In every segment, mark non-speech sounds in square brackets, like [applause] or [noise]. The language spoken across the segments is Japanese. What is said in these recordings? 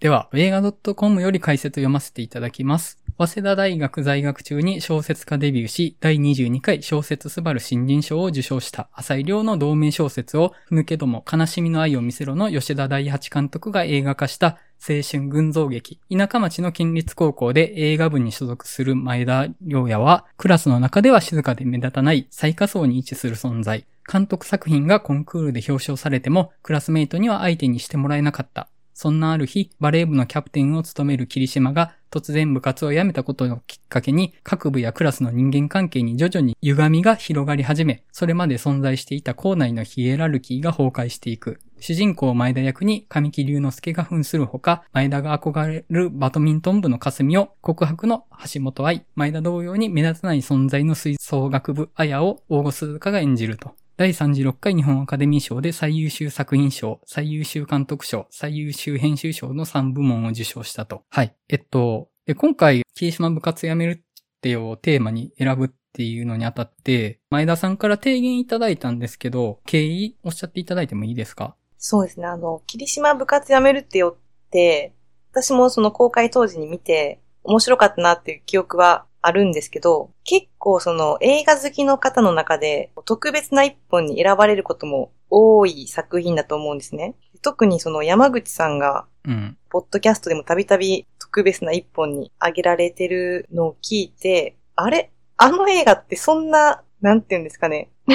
では、映画 .com より解説を読ませていただきます。早稲田大学在学中に小説家デビューし、第22回小説すばる新人賞を受賞した浅井亮の同名小説を、ふぬけども悲しみの愛を見せろの吉田大八監督が映画化した青春群像劇。田舎町の県立高校で映画部に所属する前田亮也は、クラスの中では静かで目立たない最下層に位置する存在。監督作品がコンクールで表彰されても、クラスメイトには相手にしてもらえなかった。そんなある日、バレー部のキャプテンを務める霧島が突然部活を辞めたことをきっかけに、各部やクラスの人間関係に徐々に歪みが広がり始め、それまで存在していた校内のヒエラルキーが崩壊していく。主人公前田役に神木隆之介が扮するほか、前田が憧れるバドミントン部の霞を、告白の橋本愛、前田同様に目立たない存在の吹奏楽部綾を大御鈴鹿が演じると。第36回日本アカデミー賞で最優秀作品賞、最優秀監督賞、最優秀編集賞の3部門を受賞したと。はい。えっと、今回、霧島部活やめるってをテーマに選ぶっていうのにあたって、前田さんから提言いただいたんですけど、経緯おっしゃっていただいてもいいですか？そうですね。あの、霧島部活やめるってよって、私もその公開当時に見て、面白かったなっていう記憶はあるんですけど、結構その映画好きの方の中で特別な一本に選ばれることも多い作品だと思うんですね。特にその山口さんが、うん。ポッドキャストでもたびたび特別な一本に挙げられてるのを聞いて、あれ？あの映画ってそんな、なんて言うんですかね。[laughs]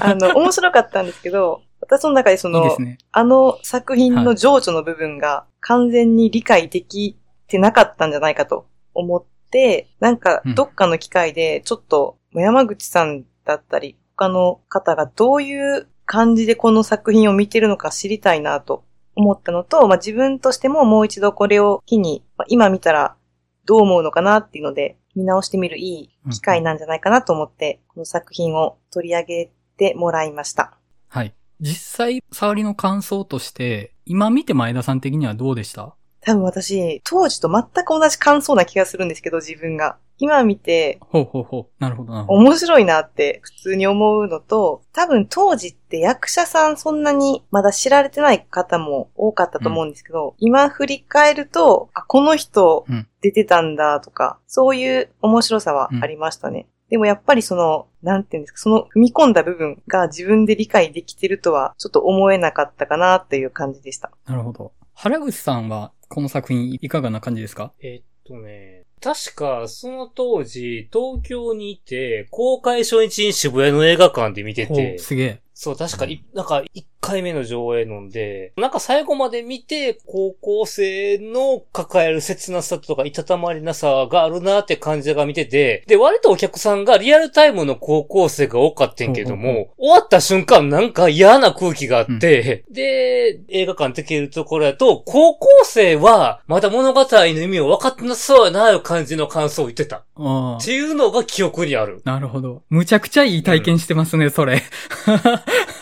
あの、面白かったんですけど、私の中でその、いいね。あの作品の情緒の部分が完全に理解できてなかったんじゃないかと思って、なんかうんどっかの機会でちょっと山口さんだったり他の方がどういう感じでこの作品を見てるのか知りたいなと思ったのと、まあ、自分としてももう一度これを機に、まあ今見たらどう思うのかなっていうので見直してみるいい機会なんじゃないかなと思って、この作品を取り上げてもらいました。はい。実際、触りの感想として、今見て前田さん的にはどうでした？多分私、当時と全く同じ感想な気がするんですけど、自分が。今見て、ほうほうほう。なるほどなるほど。面白いなって普通に思うのと、多分当時って役者さんそんなにまだ知られてない方も多かったと思うんですけど、今振り返ると、あ、この人うん出てたんだとか、そういう面白さはありましたね。でもやっぱりその、なんていうんですか、その踏み込んだ部分が自分で理解できてるとは、ちょっと思えなかったかなっていう感じでした。なるほど。原口さんは、この作品いかがな感じですか？えっとね、確かその当時、東京にいて、公開初日に渋谷の映画館で見てほてう、、すげえ。そう、確かい、なんか、1回目の上映ので、なんか最後まで見て、高校生の抱える切なさとか、いたたまりなさがあるなって感じが見てて、で、割とお客さんがリアルタイムの高校生が多かったんけどほうほうも、終わった瞬間なんか嫌な空気があって、で、映画館できるところだと、高校生は、まだ物語の意味を分かってなさそうやな、いう感じの感想を言ってた。って。いうのが記憶にある。なるほど。むちゃくちゃいい体験してますね、それ。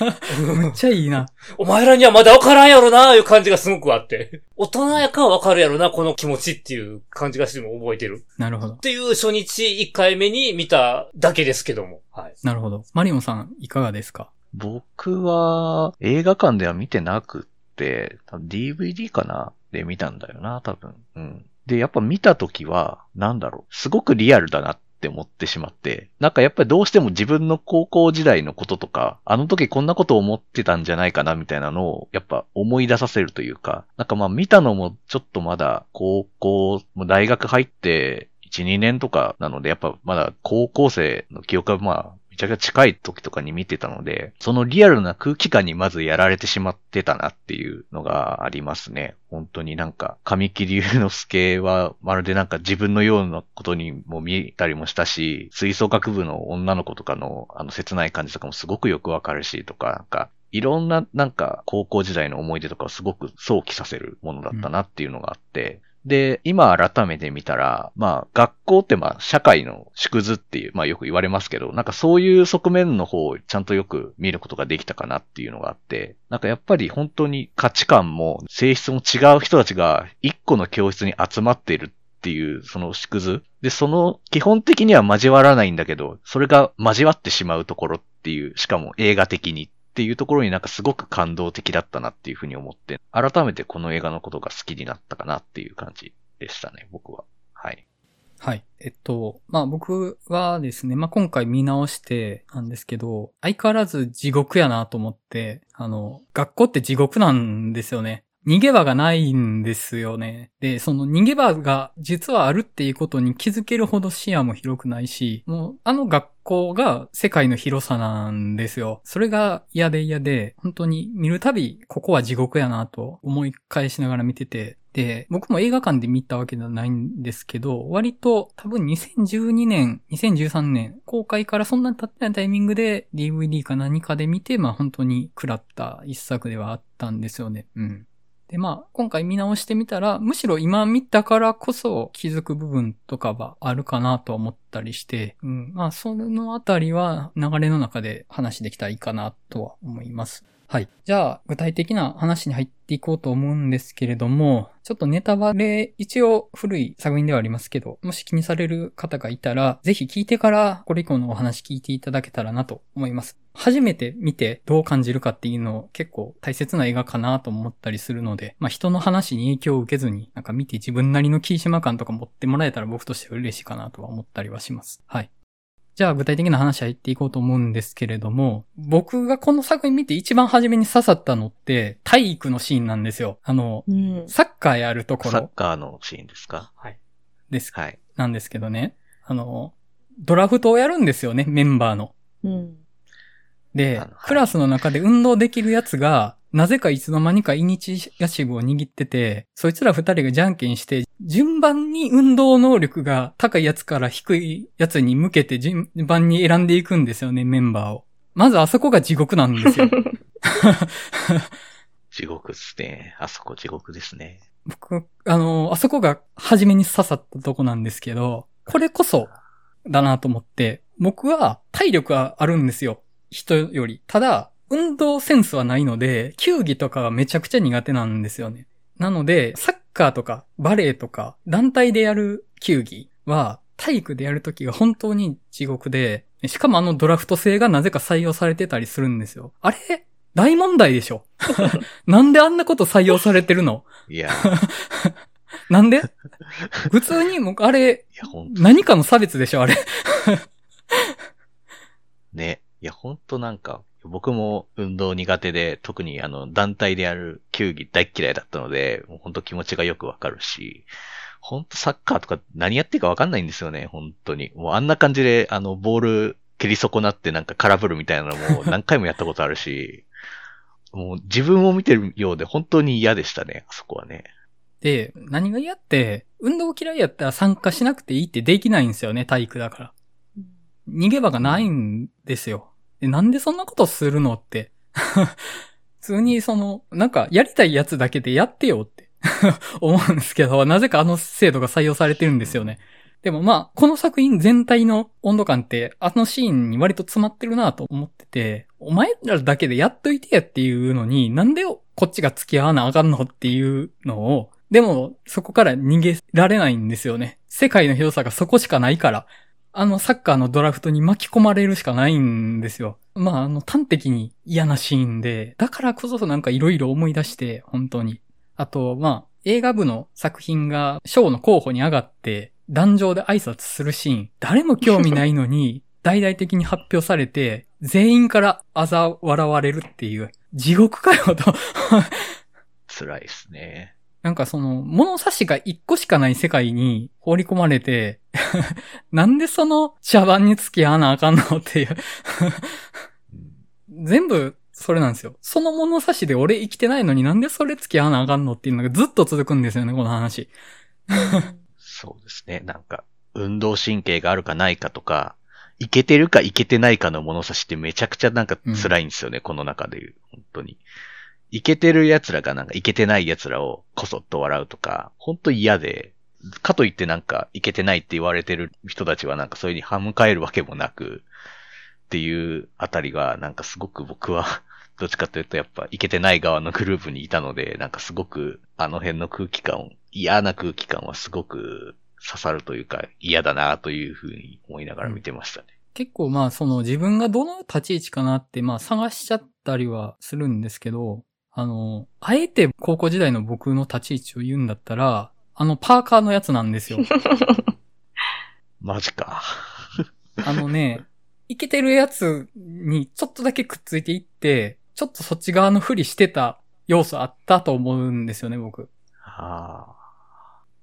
[laughs] むっちゃいいな。お前らにはまだ分からんやろな、いう感じがすごくあって。大人やから分かるやろな、この気持ちっていう感じがしても覚えてる。なるほどっ。ていう初日1回目に見ただけですけども。はい。なるほど。マリオンさん、いかがですか？僕は映画館では見てなくって、多分 DVD かな？で見たんだよな、多分。うん。で、やっぱ見たときは、なんだろう、すごくリアルだなっって思ってしまって、なんかやっぱりどうしても自分の高校時代のこととか、あの時こんなこと思ってたんじゃないかなみたいなのを、やっぱ思い出させるというか、なんかまあ見たのもちょっとまだ高校、大学入って1、2年とかなので、やっぱまだ高校生の記憶はまあ、めちゃくちゃ近い時とかに見てたので、そのリアルな空気感にまずやられてしまってたなっていうのがありますね。本当になんか、神木隆之介はまるでなんか自分のようなことにも見えたりもしたし、吹奏楽部の女の子とかのあの切ない感じとかもすごくよくわかるしとか、なんか、いろんななんか高校時代の思い出とかをすごく想起させるものだったなっていうのがあって、で、今改めて見たら、まあ、学校ってまあ、社会の縮図っていう、まあよく言われますけど、なんかそういう側面の方をちゃんとよく見ることができたかなっていうのがあって、なんかやっぱり本当に価値観も性質も違う人たちが一個の教室に集まっているっていう、その縮図。で、その、基本的には交わらないんだけど、それが交わってしまうところっていう、しかも映画的にっていうところになんかすごく感動的だったなっていうふうに思って、改めてこの映画のことが好きになったかなっていう感じでしたね、僕は。はい。はい。えっと、まあ僕はですね、まあ今回見直してなんですけど、相変わらず地獄やなと思って、あの、学校って地獄なんですよね。逃げ場がないんですよね。で、その逃げ場が実はあるっていうことに気づけるほど視野も広くないし、もうあの学校が世界の広さなんですよ。それが嫌で嫌で、本当に見るたびここは地獄やなと思い返しながら見てて、で、僕も映画館で見たわけではないんですけど、割と多分2012年、2013年、公開からそんなに経ってないタイミングで DVD か何かで見て、まあ本当に食らった一作ではあったんですよね。うん。で、まあ、今回見直してみたら、むしろ今見たからこそ気づく部分とかはあるかなと思ったりして、うん。まあ、そのあたりは流れの中で話できたらいいかなとは思います。はい。じゃあ、具体的な話に入っていこうと思うんですけれども、ちょっとネタバレ、一応古い作品ではありますけど、もし気にされる方がいたら、ぜひ聞いてからこれ以降のお話聞いていただけたらなと思います。初めて見てどう感じるかっていうのを結構大切な映画かなと思ったりするので、まあ人の話に影響を受けずに、なんか見て自分なりのキーシマ感とか持ってもらえたら僕としては嬉しいかなとは思ったりはします。はい。じゃあ具体的な話入っていこうと思うんですけれども、僕がこの作品見て一番初めに刺さったのって体育のシーンなんですよ。あの、うん。サッカーやるところサッカーのシーンですか？はい。です、はい。なんですけどね。あの、ドラフトをやるんですよね、メンバーの。うん。ではい、クラスの中で運動できるやつが、なぜかいつの間にかイニチアシブを握ってて、そいつら二人がじゃんけんして、順番に運動能力が高いやつから低いやつに向けて順番に選んでいくんですよね、メンバーを。まずあそこが地獄なんですよ。[laughs] 地獄ですね。あそこ地獄ですね。僕、あの、あそこが初めに刺さったとこなんですけど、これこそだなと思って、僕は体力はあるんですよ。人より。ただ、運動センスはないので、球技とかはめちゃくちゃ苦手なんですよね。なので、サッカーとかバレーとか団体でやる球技は体育でやるときが本当に地獄で、しかもあのドラフト制がなぜか採用されてたりするんですよ。あれ？大問題でしょ？[laughs] なんであんなこと採用されてるの？いや、い [laughs] なんで？普通にもう、あれ、何かの差別でしょあれ。ね。いや、ほんとなんか、僕も運動苦手で、特にあの、団体でやる球技大っ嫌いだったので、もうほんと気持ちがよくわかるし、ほんとサッカーとか何やっていいかわかんないんですよね、本当に。もうあんな感じで、あの、ボール蹴り損なってなんか空振るみたいなのも [laughs] 何回もやったことあるし、もう自分を見てるようで本当に嫌でしたね、あそこはね。で、何が嫌って、運動嫌いやったら参加しなくていいってできないんですよね、体育だから。逃げ場がないんですよ。でなんでそんなことするのって。[laughs] 普通にその、なんかやりたいやつだけでやってよって [laughs] 思うんですけど、なぜかあの制度が採用されてるんですよね。でもまあ、この作品全体の温度感って、あのシーンに割と詰まってるなと思ってて、お前らだけでやっといてやっていうのに、なんでこっちが付き合わなあかんのっていうのを、でも、そこから逃げられないんですよね。世界の広さがそこしかないから、あのサッカーのドラフトに巻き込まれるしかないんですよ。まあ、あの、端的に嫌なシーンで、だからこそなんか色々思い出して、本当に。あと、まあ、映画部の作品が賞の候補に上がって、壇上で挨拶するシーン、誰も興味ないのに、[laughs] 大々的に発表されて、全員から嘲笑われるっていう、地獄かよと。辛いですね。なんかその、物差しが一個しかない世界に放り込まれて、[laughs] なんでその茶番に付き合わなあかんのっていう。うん全部、それなんですよ。その物差しで俺生きてないのになんでそれ付き合わなあかんのっていうのがずっと続くんですよね、この話。そうですね。なんか、運動神経があるかないかとか、いけてるかいけてないかの物差しってめちゃくちゃなんか辛いんですよね、この中でいう。本当に。いけてる奴らがなんかいけてない奴らをこそっと笑うとか、本当嫌で、かといってなんかいけてないって言われてる人たちはなんかそれに歯向かえるわけもなく、っていうあたりがなんかすごく僕は [laughs] どっちかというとやっぱいけてない側のグループにいたので、なんかすごくあの辺の空気感、嫌な空気感はすごく刺さるというか嫌だなというふうに思いながら見てましたね。結構まあその自分がどの立ち位置かなってまあ探しちゃったりはするんですけど、あの、あえて高校時代の僕の立ち位置を言うんだったら、あのパーカーのやつなんですよ。[laughs] マジか。あのね、イケてるやつにちょっとだけくっついていって、ちょっとそっち側のふりしてた要素あったと思うんですよね、僕。あ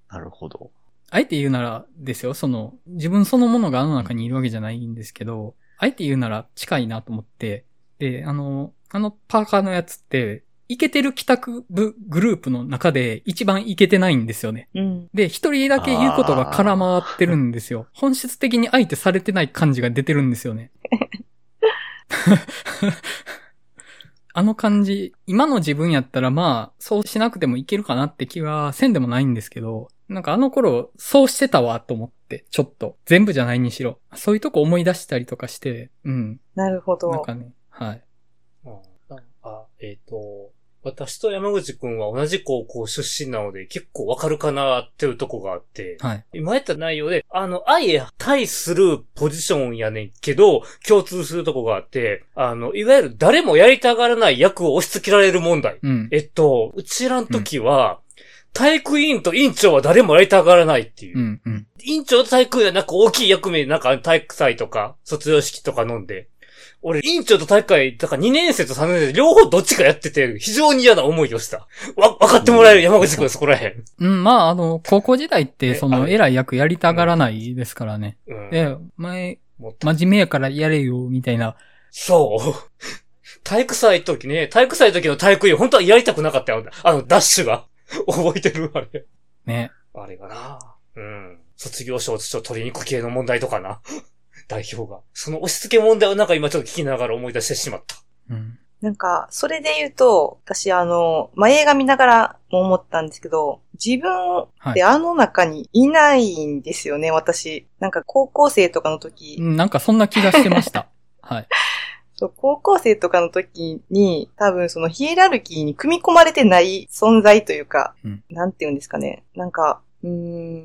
あ。なるほど。あえて言うならですよ、その、自分そのものがあの中にいるわけじゃないんですけど、あえて言うなら近いなと思って、で、あの、あのパーカーのやつって、イケてる帰宅部グループの中で一番イケてないんですよね。うん。で、一人だけ言うことが絡まってるんですよ。[laughs] 本質的に相手されてない感じが出てるんですよね。[laughs] あの感じ、今の自分やったらまあ、そうしなくてもいけるかなって気はせんでもないんですけど、なんかあの頃、そうしてたわと思って、ちょっと。全部じゃないにしろ。そういうとこ思い出したりとかして、うん。なるほど。なんかね、はい。うんなんか、えっ、と、私と山口くんは同じ高校出身なので結構わかるかなっていうとこがあって、はい。今やった内容で、あの、相対するポジションやねんけど、共通するとこがあって、あの、いわゆる誰もやりたがらない役を押し付けられる問題。うん。えっと、うちらの時は、体育委員と委員長は誰もやりたがらないっていう。うん、うん。委員長と体育委員はなんか大きい役目、なんか体育祭とか、卒業式とか飲んで。俺、委員長と体育会、だから2年生と3年生両方どっちかやってて、非常に嫌な思いをした。わ、分かってもらえる山口くんそこらへん。うん、まあ、あの、高校時代って、えその、あれ偉い役やりたがらないですからね。うん。で、前、真面目やからやれよ、みたいな。そう。[laughs] 体育祭の時ね、体育祭の時の体育委員、本当はやりたくなかったよ。あの、ダッシュが。覚えてるあれ。ね。あれがな。うん。卒業証と取りに行く系の問題とかな。代表が。その押し付け問題をなんか今ちょっと聞きながら思い出してしまった。うん。なんか、それで言うと、私あの、まあ、映画見ながらも思ったんですけど、自分はい。ってあの中にいないんですよね、私。なんか高校生とかの時、うんなんかそんな気がしてました。[laughs] はい。そう高校生とかの時に、多分そのヒエラルキーに組み込まれてない存在というか、うんなんて言うんですかね。なんか、うー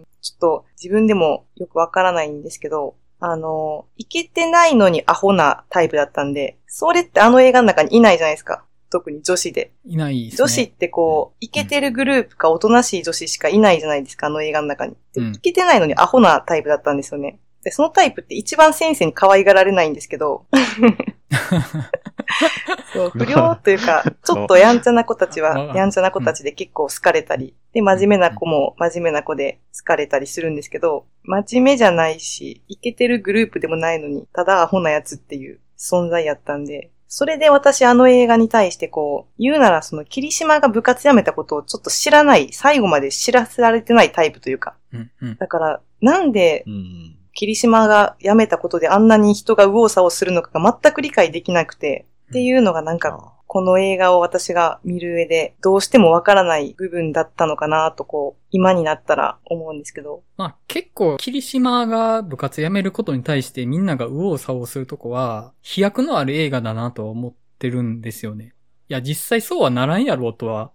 ん、ちょっと自分でもよくわからないんですけど、あの、いけてないのにアホなタイプだったんで、それってあの映画の中にいないじゃないですか。特に女子で。いないですね。女子ってこう、いけてるグループかおとなしい女子しかいないじゃないですか、あの映画の中に。いけてないのにアホなタイプだったんですよね。で、そのタイプって一番先生に可愛がられないんですけど、[laughs] そう不良というか、[laughs] ちょっとやんちゃな子たちは、うんやんちゃな子たちで結構好かれたり、で、真面目な子も真面目な子で好かれたりするんですけど、真面目じゃないし、イケてるグループでもないのに、ただアホなやつっていう存在やったんで、それで私あの映画に対してこう、言うならその霧島が部活辞めたことをちょっと知らない、最後まで知らせられてないタイプというか。うん、うん。だから、なんでうん。霧島が辞めたことであんなに人が右往左往するのかが全く理解できなくて、っていうのがなんか、この映画を私が見る上で、どうしてもわからない部分だったのかなと、こう、今になったら思うんですけど。まあ結構、霧島が部活辞めることに対してみんなが右往左往するとこは、飛躍のある映画だなとは思ってるんですよね。いや、実際そうはならんやろうとは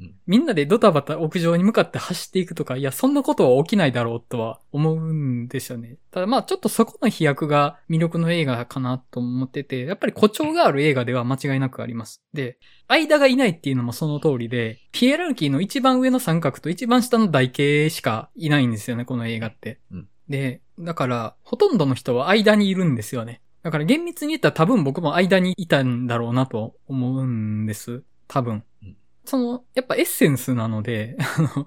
うん。みんなでドタバタ屋上に向かって走っていくとか、いや、そんなことは起きないだろうとは思うんですよね。ただまあちょっとそこの飛躍が魅力の映画かなと思ってて、やっぱり誇張がある映画では間違いなくあります。で、間がいないっていうのもその通りで、ヒエラルキーの一番上の三角と一番下の台形しかいないんですよね、この映画って。うんで、だから、ほとんどの人は間にいるんですよね。だから厳密に言ったら多分僕も間にいたんだろうなと思うんです。多分。うんその、やっぱエッセンスなので、あの、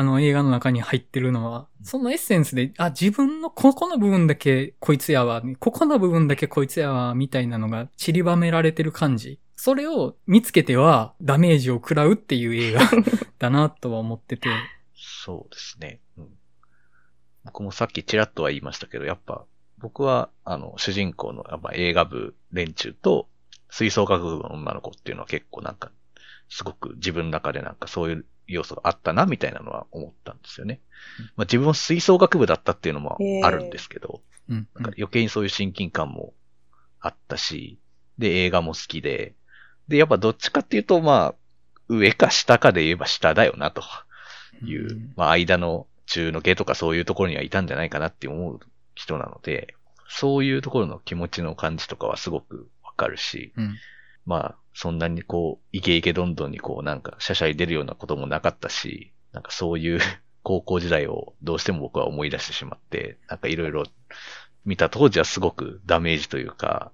あの映画の中に入ってるのは、そのエッセンスで、あ、自分のここの部分だけこいつやわ、ここの部分だけこいつやわ、みたいなのが散りばめられてる感じ。それを見つけてはダメージを食らうっていう映画 [laughs] だなとは思ってて。そうですね。うん。僕もさっきちらっとは言いましたけど、やっぱ、僕は、あの、主人公の、やっぱ映画部連中と、吹奏楽部の女の子っていうのは結構なんか、すごく自分の中でなんかそういう要素があったな、みたいなのは思ったんですよね。まあ自分も吹奏楽部だったっていうのもあるんですけど、うん。なんか余計にそういう親近感もあったし、で、映画も好きで、で、やっぱどっちかっていうと、まあ、上か下かで言えば下だよな、という、うんまあ、間の中の下とかそういうところにはいたんじゃないかなって思う人なので、そういうところの気持ちの感じとかはすごくわかるし、うん。まあ、そんなにこう、イケイケどんどんにこう、なんか、シャシャイ出るようなこともなかったし、なんかそういう [laughs] 高校時代をどうしても僕は思い出してしまって、なんかいろいろ見た当時はすごくダメージというか、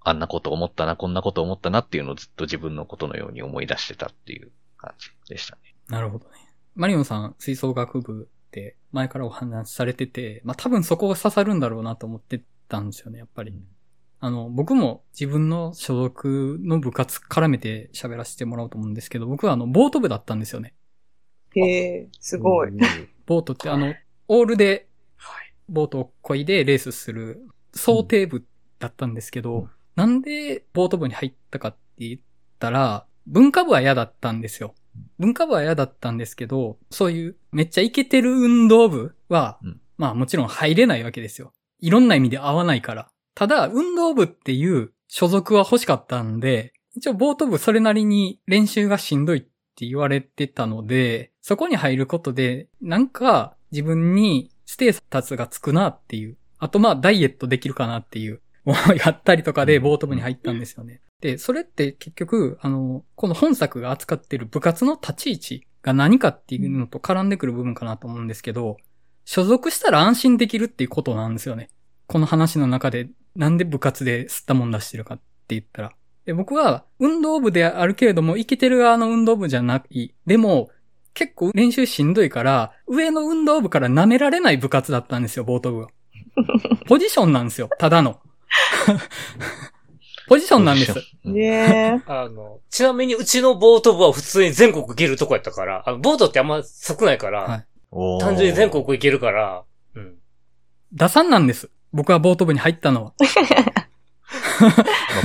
あんなこと思ったな、こんなこと思ったなっていうのをずっと自分のことのように思い出してたっていう感じでしたね。なるほどね。マリオンさん、吹奏楽部って前からお話しされてて、まあ多分そこが刺さるんだろうなと思ってたんですよね、やっぱり。あの、僕も自分の所属の部活絡めて喋らせてもらおうと思うんですけど、僕はあの、ボート部だったんですよね。へえ、すごい。ボートってあの、オールで、ボートを漕いでレースする想定部だったんですけど、うんなんでボート部に入ったかって言ったら、文化部は嫌だったんですよ。文化部は嫌だったんですけど、そういうめっちゃイケてる運動部は、うんまあもちろん入れないわけですよ。いろんな意味で合わないから。ただ、運動部っていう所属は欲しかったんで、一応ボート部それなりに練習がしんどいって言われてたので、そこに入ることで、なんか自分にステータスがつくなっていう。あとまあダイエットできるかなっていう。思いがあったりとかでボート部に入ったんですよね。で、それって結局、あの、この本作が扱っている部活の立ち位置が何かっていうのと絡んでくる部分かなと思うんですけど、所属したら安心できるっていうことなんですよね。この話の中でなんで部活で吸ったもん出してるかって言ったら。で、僕は運動部であるけれども、イケてる側の運動部じゃない。でも、結構練習しんどいから、上の運動部から舐められない部活だったんですよ、ボート部は。[laughs] ポジションなんですよ、ただの。[laughs] ポジションなんです。ねえ。あの、ちなみにうちのボート部は普通に全国行けるとこやったから、あのボートってあんま少ないから、はい単純に全国行けるから、うん。打算なんです。僕はボート部に入ったのは。[laughs] ま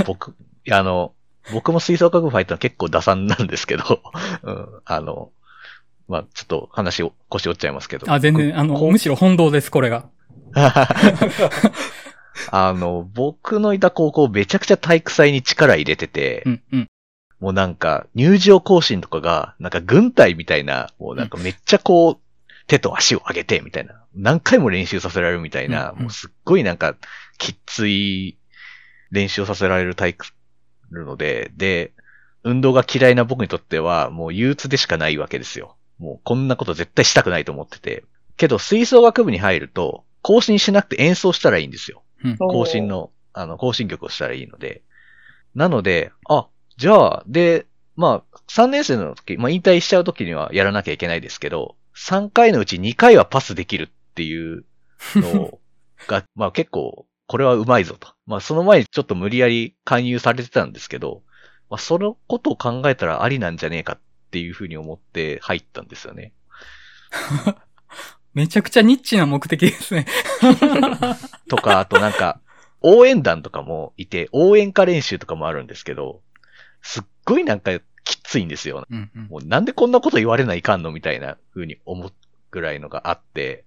あ、僕、あの、僕も吹奏楽部入ったの結構打算なんですけど、[laughs] うん、あの、まあ、ちょっと話を、腰折っちゃいますけど。あ、全然、あの、こむしろ本堂です、これが。[laughs] あの、僕のいた高校めちゃくちゃ体育祭に力入れてて、うん、うん。もうなんか入場行進とかが、なんか軍隊みたいな、もうなんかめっちゃこう、手と足を上げてみたいな、何回も練習させられるみたいな、うんうんもうすっごいなんかきつい練習をさせられる体育るので、で、運動が嫌いな僕にとってはもう憂鬱でしかないわけですよ。もうこんなこと絶対したくないと思ってて。けど吹奏楽部に入ると、更新しなくて演奏したらいいんですよ。更新の、あの、更新曲をしたらいいので。なので、あ、じゃあ、で、まあ、3年生の時、まあ、引退しちゃう時にはやらなきゃいけないですけど、3回のうち2回はパスできるっていうの [laughs] が、まあ結構、これはうまいぞと。まあその前にちょっと無理やり勧誘されてたんですけど、まあそのことを考えたらありなんじゃねえかっていうふうに思って入ったんですよね。[laughs] めちゃくちゃニッチな目的ですね。[laughs] とか、あとなんか、応援団とかもいて、応援歌練習とかもあるんですけど、すっごいなんかきついんですよ。うんうんもうなんでこんなこと言われないかんのみたいな風に思うぐらいのがあって、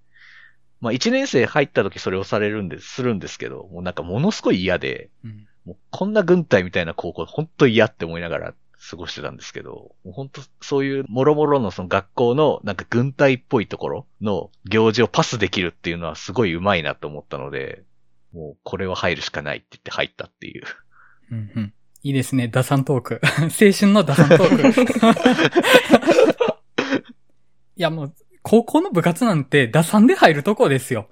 まあ一年生入った時それをされるんです、するんですけど、もうなんかものすごい嫌で、うんもうこんな軍隊みたいな高校本当嫌って思いながら過ごしてたんですけど、もう本当そういうもろもろのその学校のなんか軍隊っぽいところの行事をパスできるっていうのはすごい上手いなと思ったので、もうこれは入るしかないって言って入ったっていう。うんうんいいですね、打算トーク。[laughs] 青春の打算トーク。[laughs] いやもう、高校の部活なんて打算で入るとこですよ。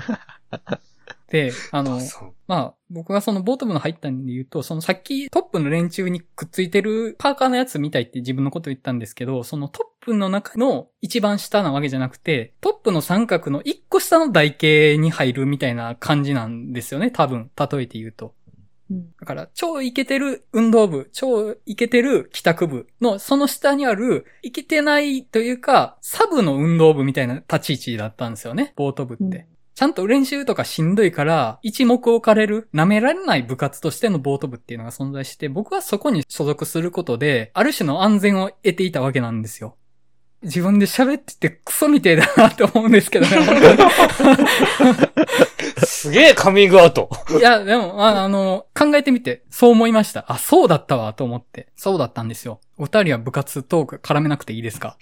[laughs] で、あの、まあ、僕がそのボート部の入ったんで言うと、そのさっきトップの連中にくっついてるパーカーのやつみたいって自分のこと言ったんですけど、そのトップの中の一番下なわけじゃなくて、トップの三角の一個下の台形に入るみたいな感じなんですよね、多分、例えて言うと。うんだから、超イケてる運動部、超イケてる帰宅部の、その下にある、イケてないというか、サブの運動部みたいな立ち位置だったんですよね、ボート部って。うんちゃんと練習とかしんどいから、一目置かれる、舐められない部活としてのボート部っていうのが存在して、僕はそこに所属することで、ある種の安全を得ていたわけなんですよ。自分で喋っててクソみてえだなって思うんですけどね。すげえカミングアウト。いや、でも、ああの、考えてみて、そう思いました。あ、そうだったわ、と思って。そうだったんですよ。お二人は部活トーク絡めなくていいですか？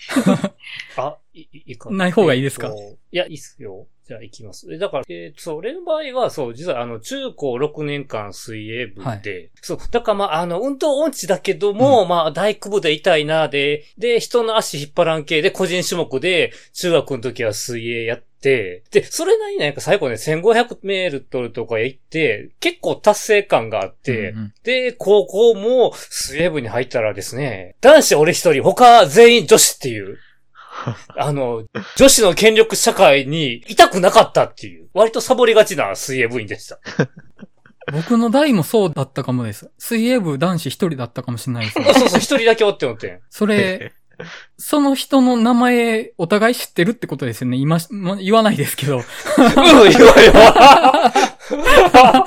[laughs] あ、いいかない方がいいですか？えっといや、いいっすよ。じゃあ行きます。えだから、えーそう、俺の場合は、そう、実はあの、中高6年間水泳部で、はい。そう、だからまあ、あの、運動音痴だけども、まあ、大工部で痛いな、で、で、人の足引っ張らん系で、個人種目で、中学の時は水泳やって、で、それなりになんか最後ね、1500メートルとか行って、結構達成感があって、うんうん。で、高校も水泳部に入ったらですね、男子俺一人、他全員女子っていう、[laughs] あの、女子の権力社会にいたくなかったっていう、割とサボりがちな水泳部員でした。僕の代もそうだったかもです。水泳部男子一人だったかもしれないですねあ。そうそう、一人だけおって思ってん。それ、[laughs] その人の名前、お互い知ってるってことですよね。今し、ま言わないですけど。うん、言われは。[laughs]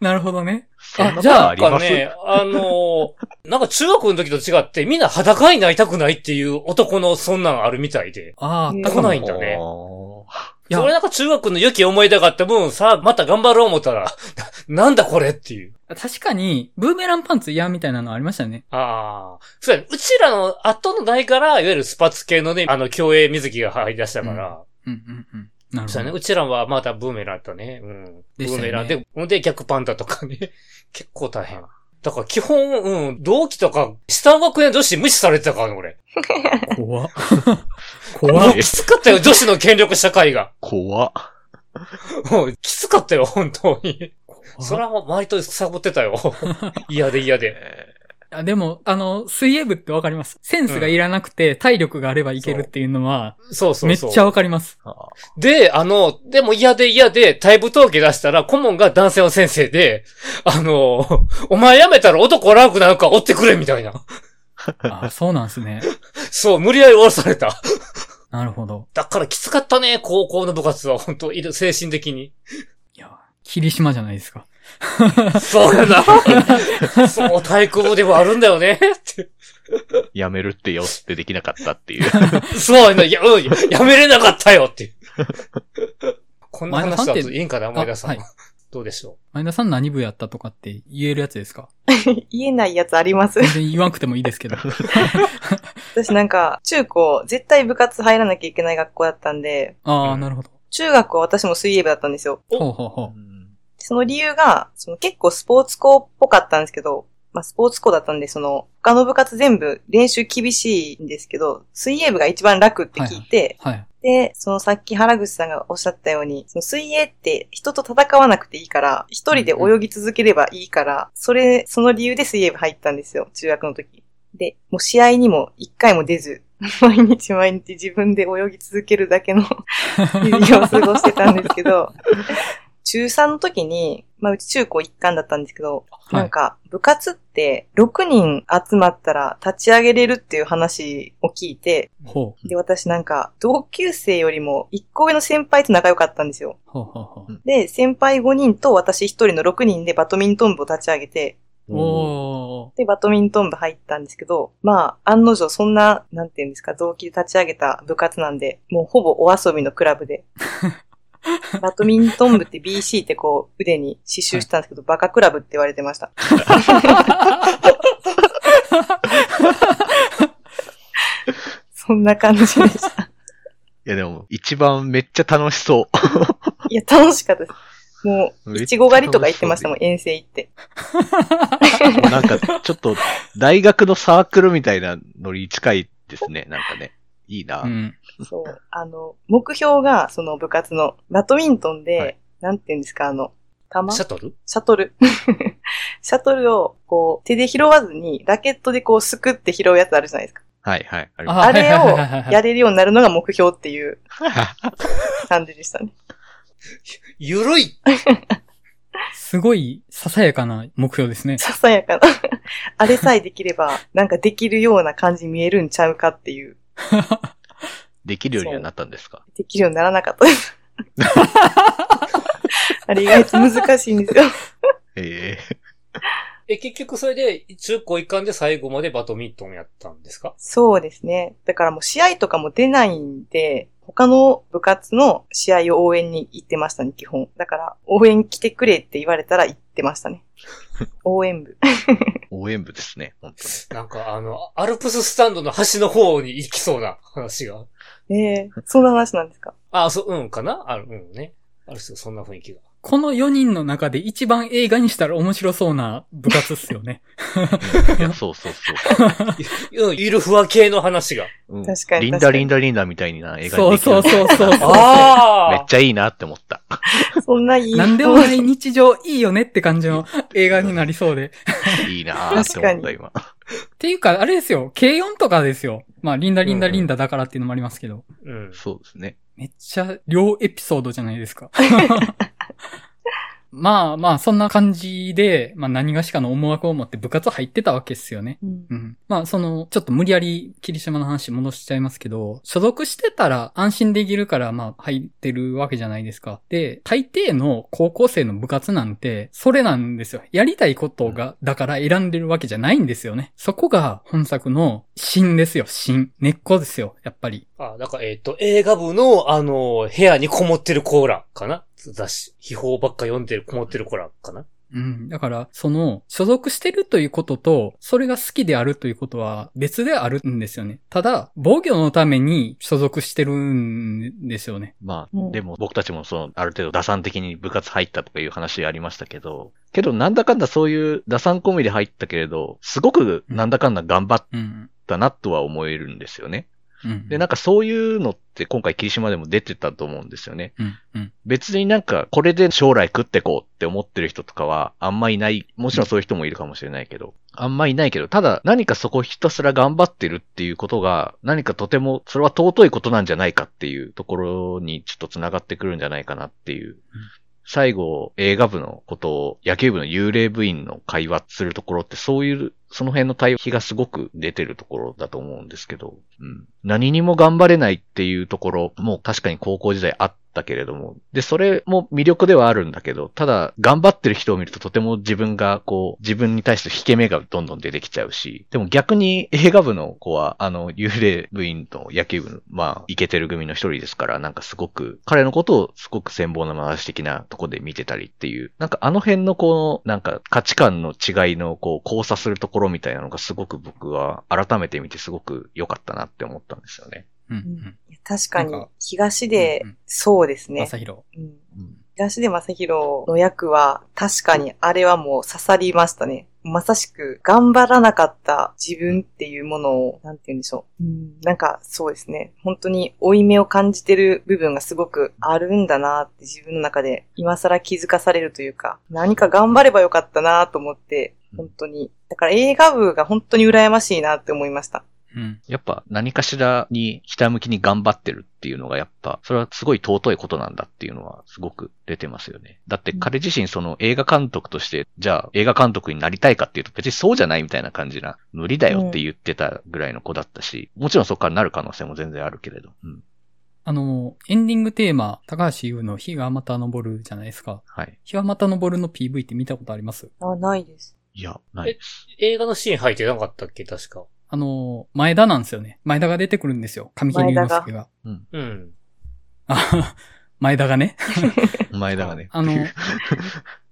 なるほどね。そんなことじゃあなんかね、あのー [laughs] なんか中学の時と違って、みんな裸になりたくないっていう男のそんなんあるみたいで。ああ、うん来ないんだね。いやそれなんか中学の良き思い出があった分、さあ、また頑張ろう思ったら、な [laughs] なんだこれっていう。確かに、ブーメランパンツ嫌みたいなのありましたね。ああ。そうやね。うちらの後の代から、いわゆるスパッツ系のね、あの、競泳水着が入り出したから。うんうんうん。なるそうやね。ほど。うちらはまたブーメランだったね。うん。ねブーメランで、ほんで逆パンダとかね。結構大変。だから基本、うん、同期とか、下の学年女子無視されてたからね、俺。怖っ。[laughs] も怖っうきつかったよ、女子の権力社会が。怖っ。もうきつかったよ、本当に。それは割とサボってたよ。[laughs] 嫌で嫌で。あでも、あの、水泳部ってわかります？センスがいらなくて、体力があればいけるっていうのは、そうそうそう。めっちゃわかります。あで、あの、でも嫌で嫌で、退部届出したら、顧問が男性の先生で、あの、[laughs] お前辞めたら男おらんくなるから追ってくれ、みたいな。[laughs] あそうなんですね。そう、無理やり降ろされた。なるほど。だからきつかったね、高校の部活は、本当いる、精神的に。いや、霧島じゃないですか。そうやな。[laughs] そう、体育部でもあるんだよね、って。やめるってよってできなかったっていう。そうやな、いや、うん、やめれなかったよ、っていう。こんな話だといいんかな、前田さん。あはいどうでしょ前田さん何部やったとかって言えるやつですか？[laughs] 言えないやつあります全然言わなくてもいいですけど。[laughs] 私なんか、中高、絶対部活入らなきゃいけない学校だったんで、ああ、うんなるほど。中学は私も水泳部だったんですよ。おほうほうほう。その理由が、その結構スポーツ校っぽかったんですけど、まあスポーツ校だったんで、その他の部活全部練習厳しいんですけど、水泳部が一番楽って聞いて、はい。で、そのさっき原口さんがおっしゃったように、その水泳って人と戦わなくていいから、一人で泳ぎ続ければいいから、それ、その理由で水泳部入ったんですよ、中学の時。で、もう試合にも一回も出ず、[laughs] 毎日毎日自分で泳ぎ続けるだけの日々を過ごしてたんですけど、中3の時に、まあうち中高一貫だったんですけど、はいなんか部活って6人集まったら立ち上げれるっていう話を聞いて。で、私なんか、同級生よりも1個上の先輩と仲良かったんですよ。ほうほうほう。で、先輩5人と私1人の6人でバドミントン部を立ち上げて。で、バドミントン部入ったんですけど、まあ、案の定そんな、なんていうんですか、同期で立ち上げた部活なんで、もうほぼお遊びのクラブで。[laughs] [laughs] バドミントン部って BC ってこう腕に刺繍したんですけど、バカクラブって言われてました。[laughs] そんな感じでした。いやでも、一番めっちゃ楽しそう。[laughs] いや、楽しかったです。もう、いちご狩りとか行ってましたもん、遠征行って。なんか、ちょっと、大学のサークルみたいなノリ近いですね。なんかね。いいな。うん。そう。あの、目標が、その部活の、バドミントンで、はいなんて言うんですか、あの、玉シシャトル？ャトル。[laughs] シャトルを、こう、手で拾わずに、ラケットでこう、すくって拾うやつあるじゃないですか。はいはい。ありあれを、やれるようになるのが目標っていう [laughs] 感じでしたね。ゆるいすごい、ささやかな目標ですね。ささやかな。あれさえできれば、なんかできるような感じに見えるんちゃうかっていう、[laughs] できるようにはなったんですか？できるようにならなかったです。[laughs] あれ意外と難しいんですよ。ええ、結局それで、中高一貫で最後までバドミントンやったんですか？そうですね。だからもう試合とかも出ないんで、他の部活の試合を応援に行ってましたね、基本。だから、応援来てくれって言われたら行ってましたね。応援部。ー、[laughs] 応援部ですね。本当なんかあの、アルプススタンドの端の方に行きそうな話が。ええそんな話なんですか？あ、そう、うん、かな？ある、うんね。ある種、そんな雰囲気が。この4人の中で一番映画にしたら面白そうな部活っすよね。いや、そうそうそう。うん、ゆるふわ系の話が。うん確かにリンダリンダリンダみたいな映画そうにできるそうそうそうそう。[laughs] あめっちゃいいなって思った。[laughs] そんないい。なんでもない日常いいよねって感じの映画になりそうで。[laughs] いいなーって思った、今。っていうか、あれですよ、軽音とかですよ。まあ、リンダリンダリンダだからっていうのもありますけど。うん。そうですね。めっちゃ両エピソードじゃないですか。[laughs] まあまあ、そんな感じで、まあ何がしかの思惑を持って部活入ってたわけですよね。うんうん。まあ、その、ちょっと無理やり霧島の話戻しちゃいますけど、所属してたら安心できるから、まあ、入ってるわけじゃないですか。で、大抵の高校生の部活なんて、それなんですよ。やりたいことが、だから選んでるわけじゃないんですよね。そこが本作の芯ですよ、芯。根っこですよ、やっぱり。あ、だから、えっ、と、映画部の、あの、部屋にこもってるコーラかな雑誌、秘宝ばっか読んでる、こもってるコーラかな？うん。だから、その、所属してるということと、それが好きであるということは別であるんですよね。ただ、防御のために所属してるんですよね。まあ、うんでも僕たちもその、ある程度打算的に部活入ったとかいう話ありましたけど、けどなんだかんだそういう打算込みで入ったけれど、すごくなんだかんだ頑張っうん。たなとは思えるんですよね。うん。で、なんかそういうのって今回霧島でも出てたと思うんですよね。うん。うん。別になんかこれで将来食ってこうって思ってる人とかはあんまいない。もちろんそういう人もいるかもしれないけど、あんまいないけど、ただ何かそこひたすら頑張ってるっていうことが何かとてもそれは尊いことなんじゃないかっていうところにちょっと繋がってくるんじゃないかなっていう。最後、映画部のことを野球部の幽霊部員の会話するところってそういう、その辺の対比がすごく出てるところだと思うんですけど、うん。何にも頑張れないっていうところも確かに高校時代あったけれども、で、それも魅力ではあるんだけど、ただ、頑張ってる人を見るととても自分がこう、自分に対して引け目がどんどん出てきちゃうし、でも逆に映画部の子は、あの、幽霊部員と野球部の、まあ、イケてる組の一人ですから、なんかすごく、彼のことをすごく羨望な回し的なとこで見てたりっていう、なんかあの辺のこの、なんか価値観の違いのこう、交差するところみたいなのがすごく僕は改めて見てすごく良かったなって思ったんですよね。うん。うん。確かに東でそうですね。朝広。うんうん東出正宏の役は、確かにあれはもう刺さりましたね。まさしく、頑張らなかった自分っていうものを、なんて言うんでしょう。うん、なんか、そうですね。本当に、負い目を感じてる部分がすごくあるんだなって自分の中で、今更気づかされるというか、何か頑張ればよかったなと思って、本当に。だから映画部が本当に羨ましいなって思いました。うん。やっぱ何かしらにひたむきに頑張ってるっていうのがやっぱ、それはすごい尊いことなんだっていうのはすごく出てますよね。だって彼自身その映画監督として、じゃあ映画監督になりたいかっていうと別にそうじゃないみたいな感じな、無理だよって言ってたぐらいの子だったし、もちろんそこからなる可能性も全然あるけれど。うん。あの、エンディングテーマ、高橋優の日がまた昇るじゃないですか。はい。日がまた昇るの PV って見たことあります？あ、ないです。いや、ないです。映画のシーン入ってなかったっけ？確か。あの、前田なんですよね。前田が出てくるんですよ。神木隆之介が。うん。あ [laughs] 前田がね。[laughs] 前田がね。あの、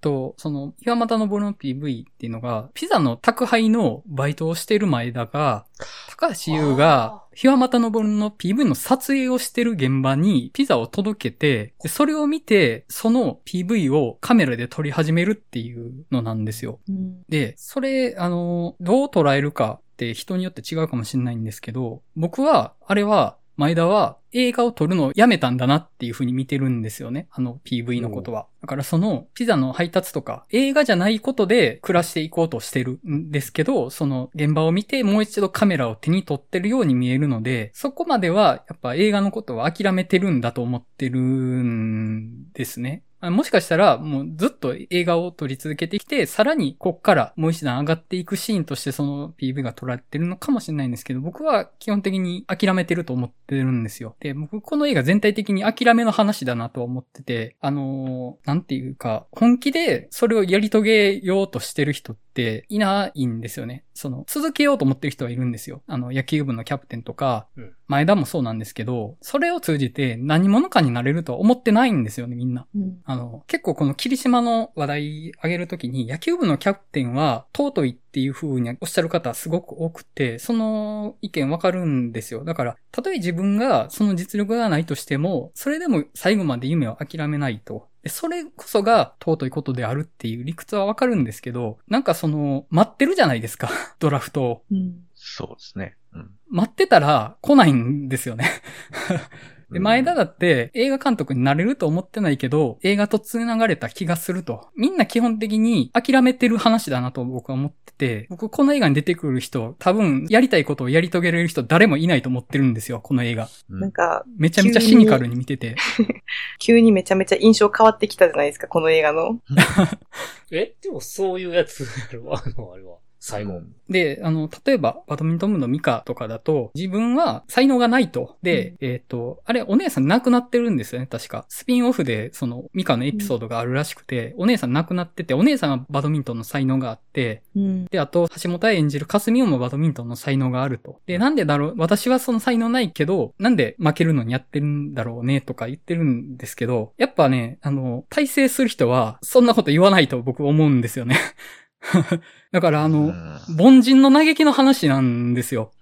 と、その、岩又のボルの PV っていうのが、ピザの宅配のバイトをしてる前田が、高橋優が、日はまたのぼるの PV の撮影をしてる現場にピザを届けて、でそれを見て、その PV をカメラで撮り始めるっていうのなんですよ。うん。で、それ、あの、どう捉えるかって人によって違うかもしれないんですけど、僕は、あれは、前田は映画を撮るのをやめたんだなっていう風に見てるんですよね。あの PV のことは。だからそのピザの配達とか映画じゃないことで暮らしていこうとしてるんですけど、その現場を見てもう一度カメラを手に取ってるように見えるので、そこまではやっぱ映画のことは諦めてるんだと思ってるんですね。もしかしたら、もうずっと映画を撮り続けてきて、さらにこっからもう一段上がっていくシーンとしてその PV が撮られてるのかもしれないんですけど、僕は基本的に諦めてると思ってるんですよ。で、僕この映画全体的に諦めの話だなと思ってて、あのーなんていうか、本気でそれをやり遂げようとしてる人ってっていないんですよね。その、続けようと思ってる人はいるんですよ。あの、野球部のキャプテンとか、うん前田もそうなんですけど、それを通じて何者かになれるとは思ってないんですよね、みんな。うん。あの、結構この霧島の話題上げるときに、野球部のキャプテンは尊いっていう風におっしゃる方すごく多くて、その意見わかるんですよ。だから、たとえ自分がその実力がないとしても、それでも最後まで夢を諦めないと。でそれこそが尊いことであるっていう理屈はわかるんですけど、なんかその、待ってるじゃないですか、[laughs] ドラフトを。うん。そうですね。うん。待ってたら来ないんですよね。で、うん前田だって映画監督になれると思ってないけど、映画と繋がれた気がすると。みんな基本的に諦めてる話だなと僕は思ってて、僕この映画に出てくる人、多分やりたいことをやり遂げれる人誰もいないと思ってるんですよ、この映画。うんなんか、めちゃめちゃシニカルに見てて。[laughs] 急にめちゃめちゃ印象変わってきたじゃないですか、この映画の。[laughs] えでもそういうやつやろあの、あれは。最後。で、あの、例えば、バドミントン部のミカとかだと、自分は才能がないと。で、えっ、と、あれ、お姉さん亡くなってるんですよね、確か。スピンオフで、その、ミカのエピソードがあるらしくて、お姉さん亡くなってて、お姉さんはバドミントンの才能があって、うん。で、あと、橋本愛演じるカスミオもバドミントンの才能があると。で、なんでだろう、私はその才能ないけど、なんで負けるのにやってるんだろうね、とか言ってるんですけど、やっぱね、あの、体制する人は、そんなこと言わないと僕思うんですよね。[laughs] だから、あの、うん凡人の嘆きの話なんですよ。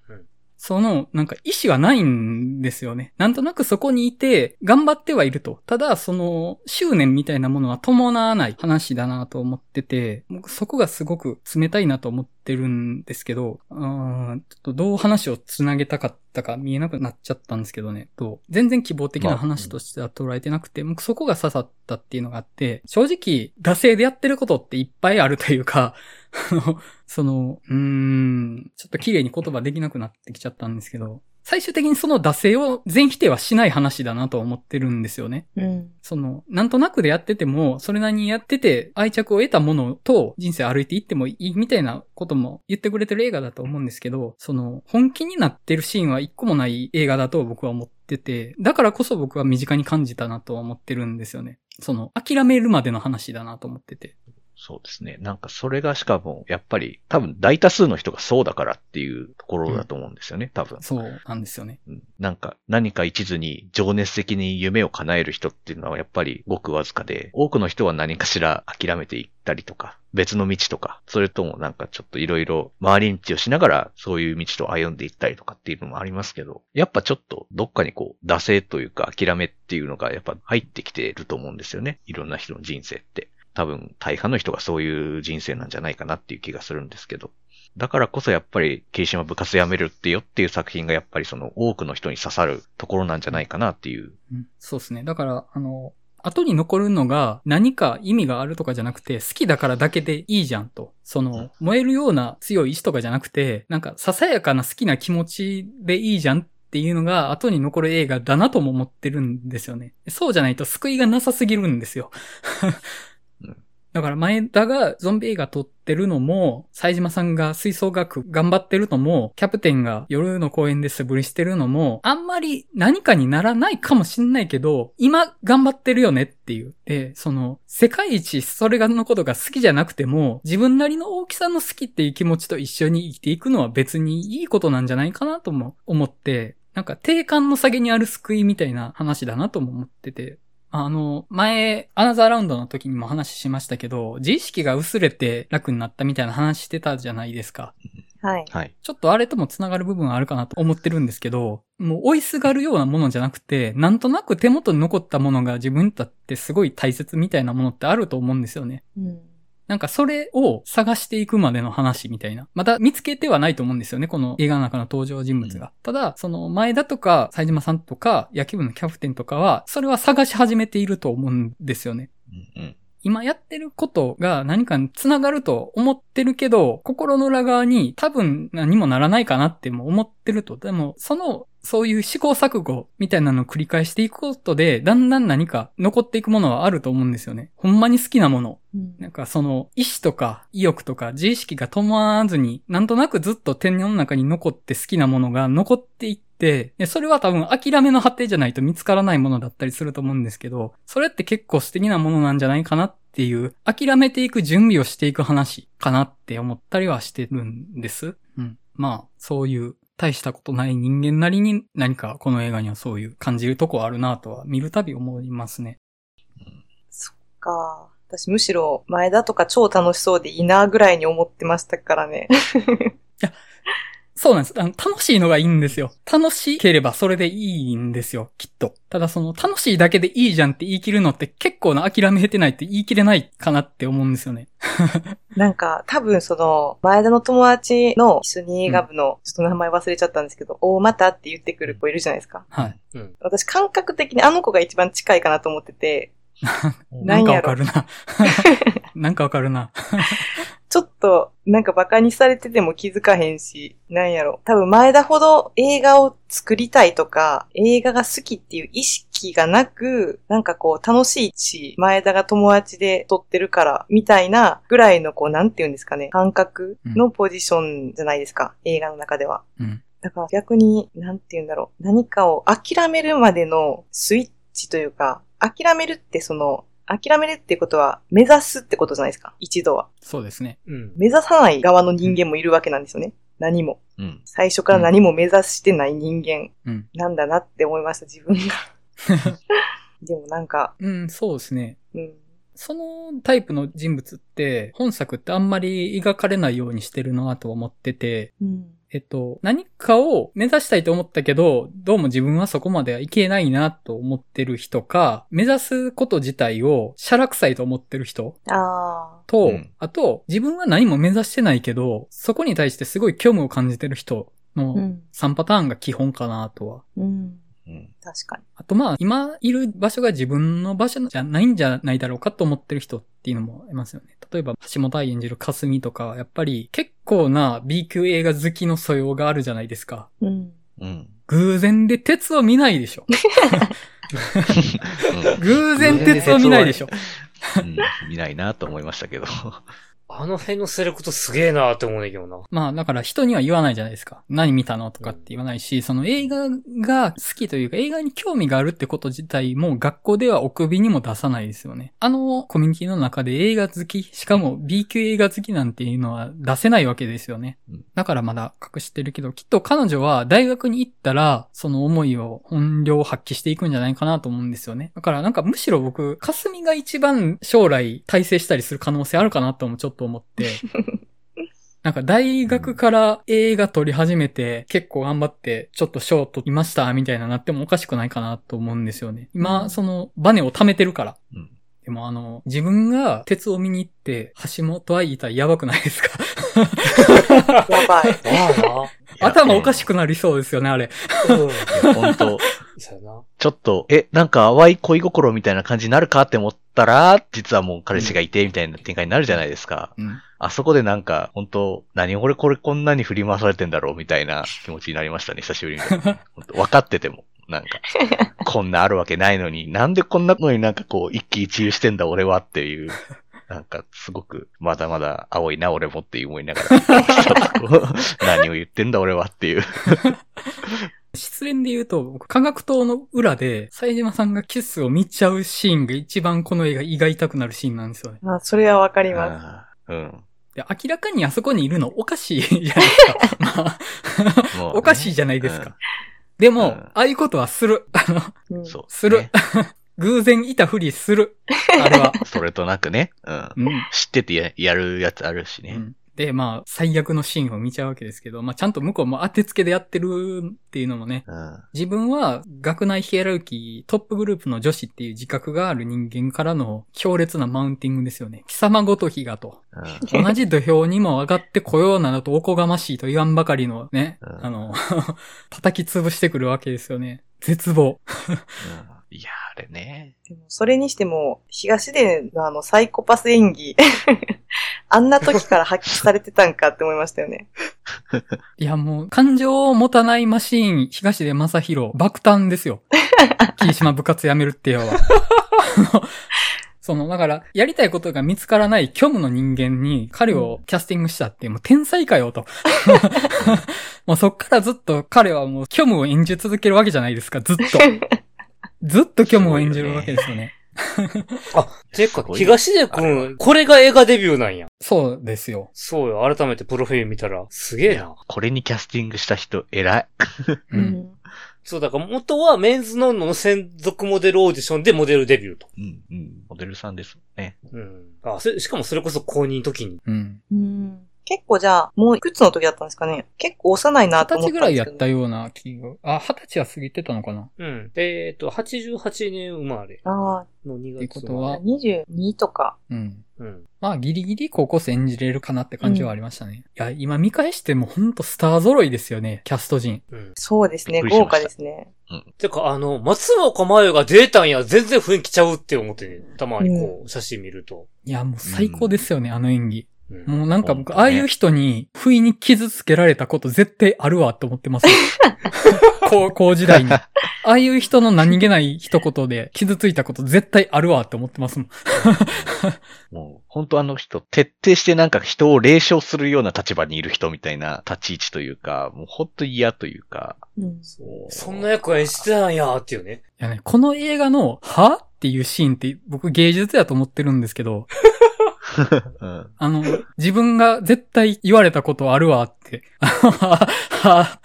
その、なんか意志がないんですよね。なんとなくそこにいて、頑張ってはいると。ただ、その、執念みたいなものは伴わない話だなと思ってて、僕そこがすごく冷たいなと思ってるんですけど、うん、ちょっとどう話をつなげたかったか見えなくなっちゃったんですけどね。と、全然希望的な話としては捉えてなくて、僕そこが刺さったっていうのがあって、正直、惰性でやってることっていっぱいあるというか、[laughs] その、うーん、ちょっと綺麗に言葉できなくなってきちゃったんですけど、最終的にその惰性を全否定はしない話だなと思ってるんですよね。うん。その、なんとなくでやってても、それなりにやってて愛着を得たものと人生歩いていってもいいみたいなことも言ってくれてる映画だと思うんですけど、その、本気になってるシーンは一個もない映画だと僕は思ってて、だからこそ僕は身近に感じたなとは思ってるんですよね。その、諦めるまでの話だなと思ってて。そうですね。なんかそれがしかも、やっぱり多分大多数の人がそうだからっていうところだと思うんですよね、多分。そうなんですよね。うんなんか何か一途に情熱的に夢を叶える人っていうのはやっぱりごくわずかで、多くの人は何かしら諦めていったりとか、別の道とか、それともなんかちょっといろいろ回り道をしながらそういう道と歩んでいったりとかっていうのもありますけど、やっぱちょっとどっかにこう、惰性というか諦めっていうのがやっぱ入ってきてると思うんですよね。いろんな人の人生って。多分大半の人がそういう人生なんじゃないかなっていう気がするんですけど。だからこそやっぱり、霧島部活やめるってよっていう作品がやっぱりその多くの人に刺さるところなんじゃないかなっていう。うんそうですね。だから、あの、後に残るのが何か意味があるとかじゃなくて、好きだからだけでいいじゃんと。その、燃えるような強い意志とかじゃなくて、なんかささやかな好きな気持ちでいいじゃんっていうのが後に残る映画だなとも思ってるんですよね。そうじゃないと救いがなさすぎるんですよ。だから前田がゾンビ映画撮ってるのも、冴島さんが吹奏楽頑張ってるのも、キャプテンが夜の公園で素振りしてるのも、あんまり何かにならないかもしんないけど、今頑張ってるよねっていう。で、その、世界一それがのことが好きじゃなくても、自分なりの大きさの好きっていう気持ちと一緒に生きていくのは別にいいことなんじゃないかなとも思って、なんか定感の下げにある救いみたいな話だなとも思ってて、あの、前、アナザーラウンドの時にも話しましたけど、自意識が薄れて楽になったみたいな話してたじゃないですか。はい。はい。ちょっとあれとも繋がる部分はあるかなと思ってるんですけど、もう追いすがるようなものじゃなくて、なんとなく手元に残ったものが自分にとってすごい大切みたいなものってあると思うんですよね。うん。なんかそれを探していくまでの話みたいな。また見つけてはないと思うんですよね、この映画の中の登場人物が。ただ、その前田とか冴島さんとか野球部のキャプテンとかは、それは探し始めていると思うんですよね。うんうん。今やってることが何かに繋がると思ってるけど、心の裏側に多分何もならないかなっても思ってると。でも、その、そういう試行錯誤みたいなのを繰り返していくことで、だんだん何か残っていくものはあると思うんですよね。ほんまに好きなもの。うんなんかその意志とか意欲とか自意識が伴わずに、なんとなくずっと天の中に残って好きなものが残っていっって、でそれは多分諦めの果てじゃないと見つからないものだったりすると思うんですけど、それって結構素敵なものなんじゃないかなっていう、諦めていく準備をしていく話かなって思ったりはしてるんです。うん。まあ、そういう大したことない人間なりに何かこの映画にはそういう感じるとこあるなとは見るたび思いますね。そっか。私むしろ前田とか超楽しそうでいいなぐらいに思ってましたからね。[laughs] そうなんです。あの、楽しいのがいいんですよ。楽しければそれでいいんですよ、きっと。ただその、楽しいだけでいいじゃんって言い切るのって結構な諦めてないって言い切れないかなって思うんですよね。[laughs] なんか多分その前田の友達の一緒に映画部の、ちょっと名前忘れちゃったんですけど、大またって言ってくる子いるじゃないですか。はい。うん。私感覚的にあの子が一番近いかなと思ってて、[laughs] なんかわかるな。[laughs] なんかわかるな。ちょっとなんかバカにされてても気づかへんし、なんやろ。多分前田ほど映画を作りたいとか、映画が好きっていう意識がなく、なんかこう楽しいし、前田が友達で撮ってるから、みたいなぐらいのこう、なんて言うんですかね、感覚のポジションじゃないですか、映画の中では。うん。だから逆に、なんて言うんだろう。何かを諦めるまでのスイッチというか、諦めるってその、諦めるってことは目指すってことじゃないですか。一度は。そうですね。うん。目指さない側の人間もいるわけなんですよね。何も。うん。最初から何も目指してない人間うん。なんだなって思いました、自分が。[laughs] でもなんか、うん、そうですね。うん。そのタイプの人物って、本作ってあんまり描かれないようにしてるなと思ってて、うん。えっと、何かを目指したいと思ったけど、どうも自分はそこまではいけないなと思ってる人か、目指すこと自体をしゃらくさいと思ってる人あと、うんあと、自分は何も目指してないけど、そこに対してすごい虚無を感じてる人のん。3パターンが基本かなとは。うん。うん。確かに。あとまあ、今いる場所が自分の場所じゃないんじゃないだろうかと思ってる人っていうのもいますよね。例えば、橋本愛演じる霞とかは、やっぱり結構な B 級映画好きの素養があるじゃないですか。うん。うん。偶然で鉄を見ないでしょ。うん [laughs] 偶然鉄を見ないでしょ。うん見ないなと思いましたけど。あの辺のセレクトすげえなって思うねんけどな。まあ、だから人には言わないじゃないですか。何見たのとかって言わないし、その映画が好きというか、映画に興味があるってこと自体も学校ではお首にも出さないですよね。あのコミュニティの中で映画好き、しかも B 級映画好きなんていうのは出せないわけですよねうん。だからまだ隠してるけど、きっと彼女は大学に行ったら、その思いを本領発揮していくんじゃないかなと思うんですよね。だからなんかむしろ僕、霞が一番将来大成したりする可能性あるかなともちょっと思って、なんか大学から映画撮り始めて結構頑張ってちょっと賞取りましたみたいななってもおかしくないかなと思うんですよね。今、そのバネを貯めてるから。うんでもあの、自分が鉄を見に行って橋本愛いたらやばくないですか？やばい。ま [laughs] あ頭おかしくなりそうですよね、あれ。本当 [laughs] そうやな。ちょっと、え、なんか淡い恋心みたいな感じになるかって思ったら、実はもう彼氏がいて、みたいな展開になるじゃないですか。うん。あそこでなんか、本当何俺これこんなに振り回されてんだろうみたいな気持ちになりましたね、久しぶりに。[laughs] 分かってても。なんか、[laughs] こんなあるわけないのに、なんでこんなのになんかこう、一喜一憂してんだ俺はっていう。[laughs] なんか、すごく、まだまだ青いな、俺もって思いながら、何を言ってんだ、俺はっていう。失恋で言うと、僕科学島の裏で、冴島さんがキスを見ちゃうシーンが一番この映画胃が痛くなるシーンなんですよね。まあ、それはわかります。うん。で、明らかにあそこにいるのおかしいじゃないですか。[laughs] まあ、おかしいじゃないですか。でも、うんああいうことはする。あの、うんそう、するね。[laughs] 偶然いたふりする。あれは。それとなくね。うん。うん。知っててややるやつあるしね。うんで、まあ、最悪のシーンを見ちゃうわけですけど、まあ、ちゃんと向こうも当てつけでやってるっていうのもね、うん。自分は学内ヒエラルキートップグループの女子っていう自覚がある人間からの強烈なマウンティングですよね。貴様ごときがと。うん。同じ土俵にも上がってこようなどとおこがましいと言わんばかりのね、うんあの、[laughs] 叩き潰してくるわけですよね。絶望。うんいや、あれね。でもそれにしても、東出のあのサイコパス演技、[laughs] あんな時から発揮されてたんかって思いましたよね。[laughs] いやもう、感情を持たないマシーン、東出正宏、爆誕ですよ。[laughs] 霧島部活やめるってよその、だから、やりたいことが見つからない虚無の人間に彼をキャスティングしたって、もう天才かよと。もうそっからずっと彼はもう虚無を演じ続けるわけじゃないですか、ずっと。ずっと虚無を演じるわけですよね。あ、てか東出くん、これが映画デビューなんや。そうですよ。そうよ、改めてプロフィール見たら、すげえな。これにキャスティングした人、偉い。う。うんん。そう、だから元はメンズノンノの専属モデルオーディションでモデルデビューと。うん、うん。モデルさんですね。うん。あ、それしかもそれこそ公認の時に。うん。うん。結構じゃあ、もういくつの時だったんですかね？結構幼いな二十と思歳ぐらいやったんですけど。ったような気が。あ、二十歳は過ぎてたのかな？うん。えっ、と、88年生まれあの2って月ことは？あ、22とか。うん。うん。まあ、ギリギリ高校生演じれるかなって感じはありましたね。いや、今見返してもほんとスター揃いですよね、キャスト陣。うん。そうですね、豪華ですね。てか、あの、松岡真優が出たんや、全然雰囲気ちゃうって思ってね、たまにこう、写真見ると。いや、もう最高ですよね、あの演技。うん。もうなんか僕、ねああいう人に不意に傷つけられたこと絶対あるわって思ってます。[laughs] 高校時代に。ああいう人の何気ない一言で傷ついたこと絶対あるわって思ってますもん。[laughs] もう、本当あの人、徹底してなんか人を霊障するような立場にいる人みたいな立ち位置というか、もう本当嫌というか、うん。そうそんな役演じてたんや、っていうね。いやね、この映画の、は？っていうシーンって僕芸術やと思ってるんですけど、[laughs] [laughs] うん。あの、自分が絶対言われたことあるわって。は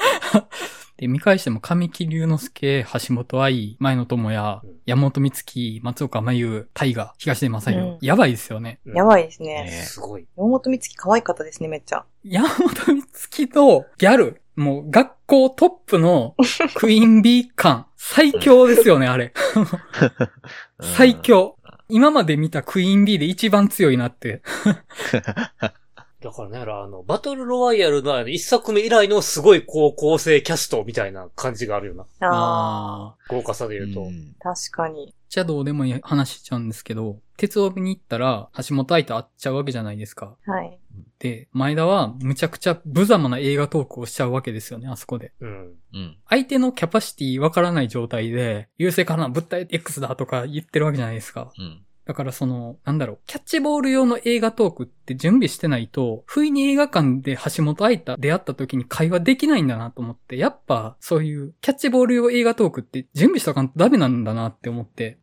で、見返しても神木隆之介、橋本愛、前野智也うん、山本美月、松岡真優、大河、東出正宏、うんやばいですよね。うんやばいですねね。すごい。山本美月可愛かったですね、めっちゃ。山本美月とギャル、もう学校トップのクイーンビー感、最強ですよね、あれ。[laughs] [laughs] 最強。今まで見たクイーンビーで一番強いなって。[laughs] だからね、あの、バトルロワイヤルの一作目以来のすごい高校生キャストみたいな感じがあるよな。ああ、あ。豪華さで言うと。うん確かに。じゃあどうでもいい話しちゃうんですけど、鉄を見に行ったら橋本愛と会っちゃうわけじゃないですか。はい。で、前田はむちゃくちゃ無様な映画トークをしちゃうわけですよね、あそこで。うん。うん。相手のキャパシティわからない状態で、優勢かな物体 X だとか言ってるわけじゃないですか。うん。だからその、なんだろう、キャッチボール用の映画トークって準備してないと、不意に映画館で橋本愛と出会った時に会話できないんだなと思って、やっぱそういうキャッチボール用映画トークって準備しとかんとダメなんだなって思って。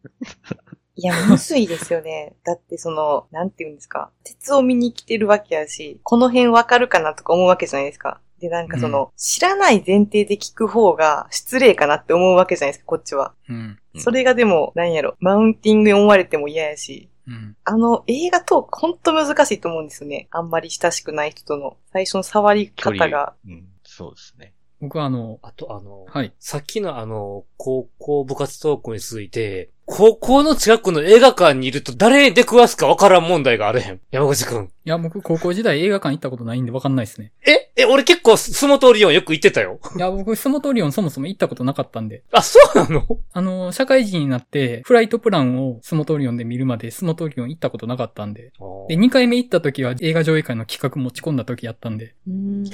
いや、むずいですよね。だってその、なんて言うんですか。鉄を見に来てるわけやし、この辺わかるかなとか思うわけじゃないですか。で、なんかその、知らない前提で聞く方が失礼かなって思うわけじゃないですか、こっちは。うん。うんそれがでも、なんやろ、マウンティングに思われても嫌やし、うん。あの、映画トークほんと難しいと思うんですよね。あんまり親しくない人との最初の触り方が。。うん。そうですね。僕はあの、あと、あの、はい。さっきのあの、高校部活トークに続いて、高校の近くの映画館にいると誰に出くわすかわからん問題があるへん。山口くん。いや、僕高校時代映画館行ったことないんでわかんないですね。え？え、俺結構スモトリオンよく行ってたよ。いや、僕スモトリオンそもそも行ったことなかったんで。あ、そうなの？あの、社会人になって、フライトプランをスモトリオンで見るまでスモトリオン行ったことなかったんで。で、2回目行った時は映画上映会の企画持ち込んだ時やったんで、うーん。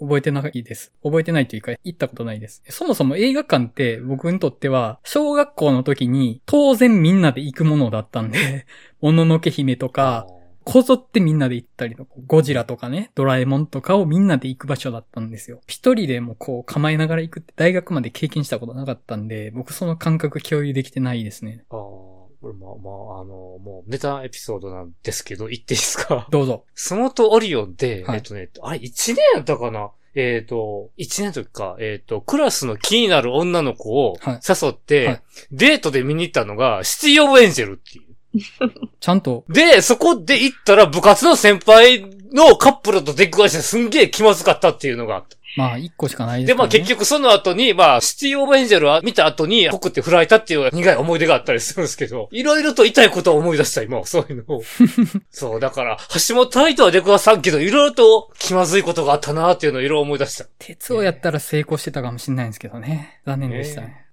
覚えてないです。覚えてないというか、行ったことないです。そもそも映画館って僕にとっては、小学校の時に当然みんなで行くものだったんで、[laughs] もののけ姫とか、こぞってみんなで行ったりとか、ゴジラとかね、ドラえもんとかをみんなで行く場所だったんですよ。一人でもこう構えながら行くって大学まで経験したことなかったんで、僕その感覚共有できてないですね。ああ、これまあまあ、あの、もうネタエピソードなんですけど、言っていいですか？[laughs] どうぞ。スモトオリオンで、はい。えっとね、あれ1年やったかな？えっ、と、1年の時か、えっ、と、クラスの気になる女の子をはい。誘って、はい。デートで見に行ったのが、シティオブエンジェルっていう。[laughs] ちゃんと、で、そこで行ったら部活の先輩のカップルと出くわしてすんげえ気まずかったっていうのがあった。まあ一個しかないですで、ね。まあ結局その後に、まあ、シティオブエンジェルは見た後に、僕って振られたっていう苦い思い出があったりするんですけど、[laughs] いろいろと痛いことを思い出した、今、[laughs] そういうのを。[laughs] そう、だから、橋本愛とは出くわさんけど、いろいろと気まずいことがあったなっていうのをいろいろ思い出した。鉄をやったら成功してたかもしれないんですけどね。残念でしたね。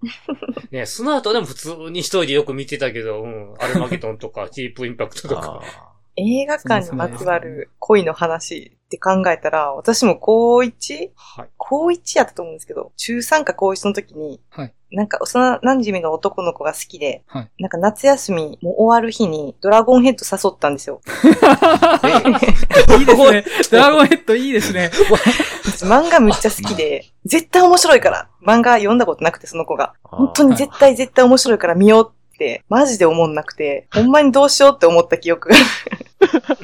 ね、その後でも普通に一人でよく見てたけど、うん、アルマゲドンとか、チープインパクトとか。あ映画館にまつわる恋の話って考えたら、私も高 1? はい。高1やったと思うんですけど、中3か高1の時に、はい。なんか幼馴染の男の子が好きで、はい。なんか夏休みもう終わる日にドラゴンヘッド誘ったんですよ。[laughs] いいですね。[laughs] ドラゴンヘッドいいですね。[laughs] 漫画むっちゃ好きで、絶対面白いから、漫画読んだことなくてその子が。本当に絶対絶対面白いから見ようって、マジで思んなくて、ほんまにどうしようって思った記憶が。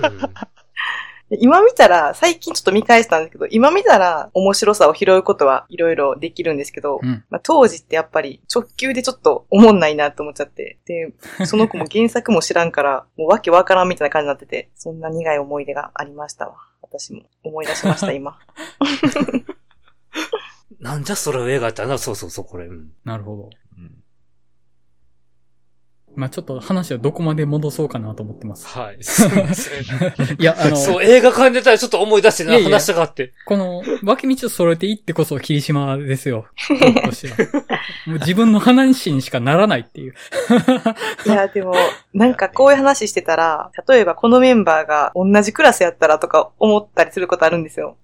うんで今見たら、最近ちょっと見返したんですけど、今見たら面白さを拾うことはいろいろできるんですけど、うん。まあ、当時ってやっぱり直球でちょっと思んないなって思っちゃって、で、その子も原作も知らんから、[laughs] もうわけわからんみたいな感じになってて、そんな苦い思い出がありましたわ。私も思い出しました、今。[laughs] [laughs] なんじゃそれ映画ってな、そうそうそう、これ。うんなるほど。うんまあちょっと話をどこまで戻そうかなと思ってます。はい。すいません。[laughs] いや、あの、そう、映画館出たらちょっと思い出してな、いやいや話したかって。この、脇道を揃えていってこそ霧島ですよ。僕としては。もう自分の話にしかならないっていう。いや、でも、なんかこういう話してたら、例えばこのメンバーが同じクラスやったらとか思ったりすることあるんですよ。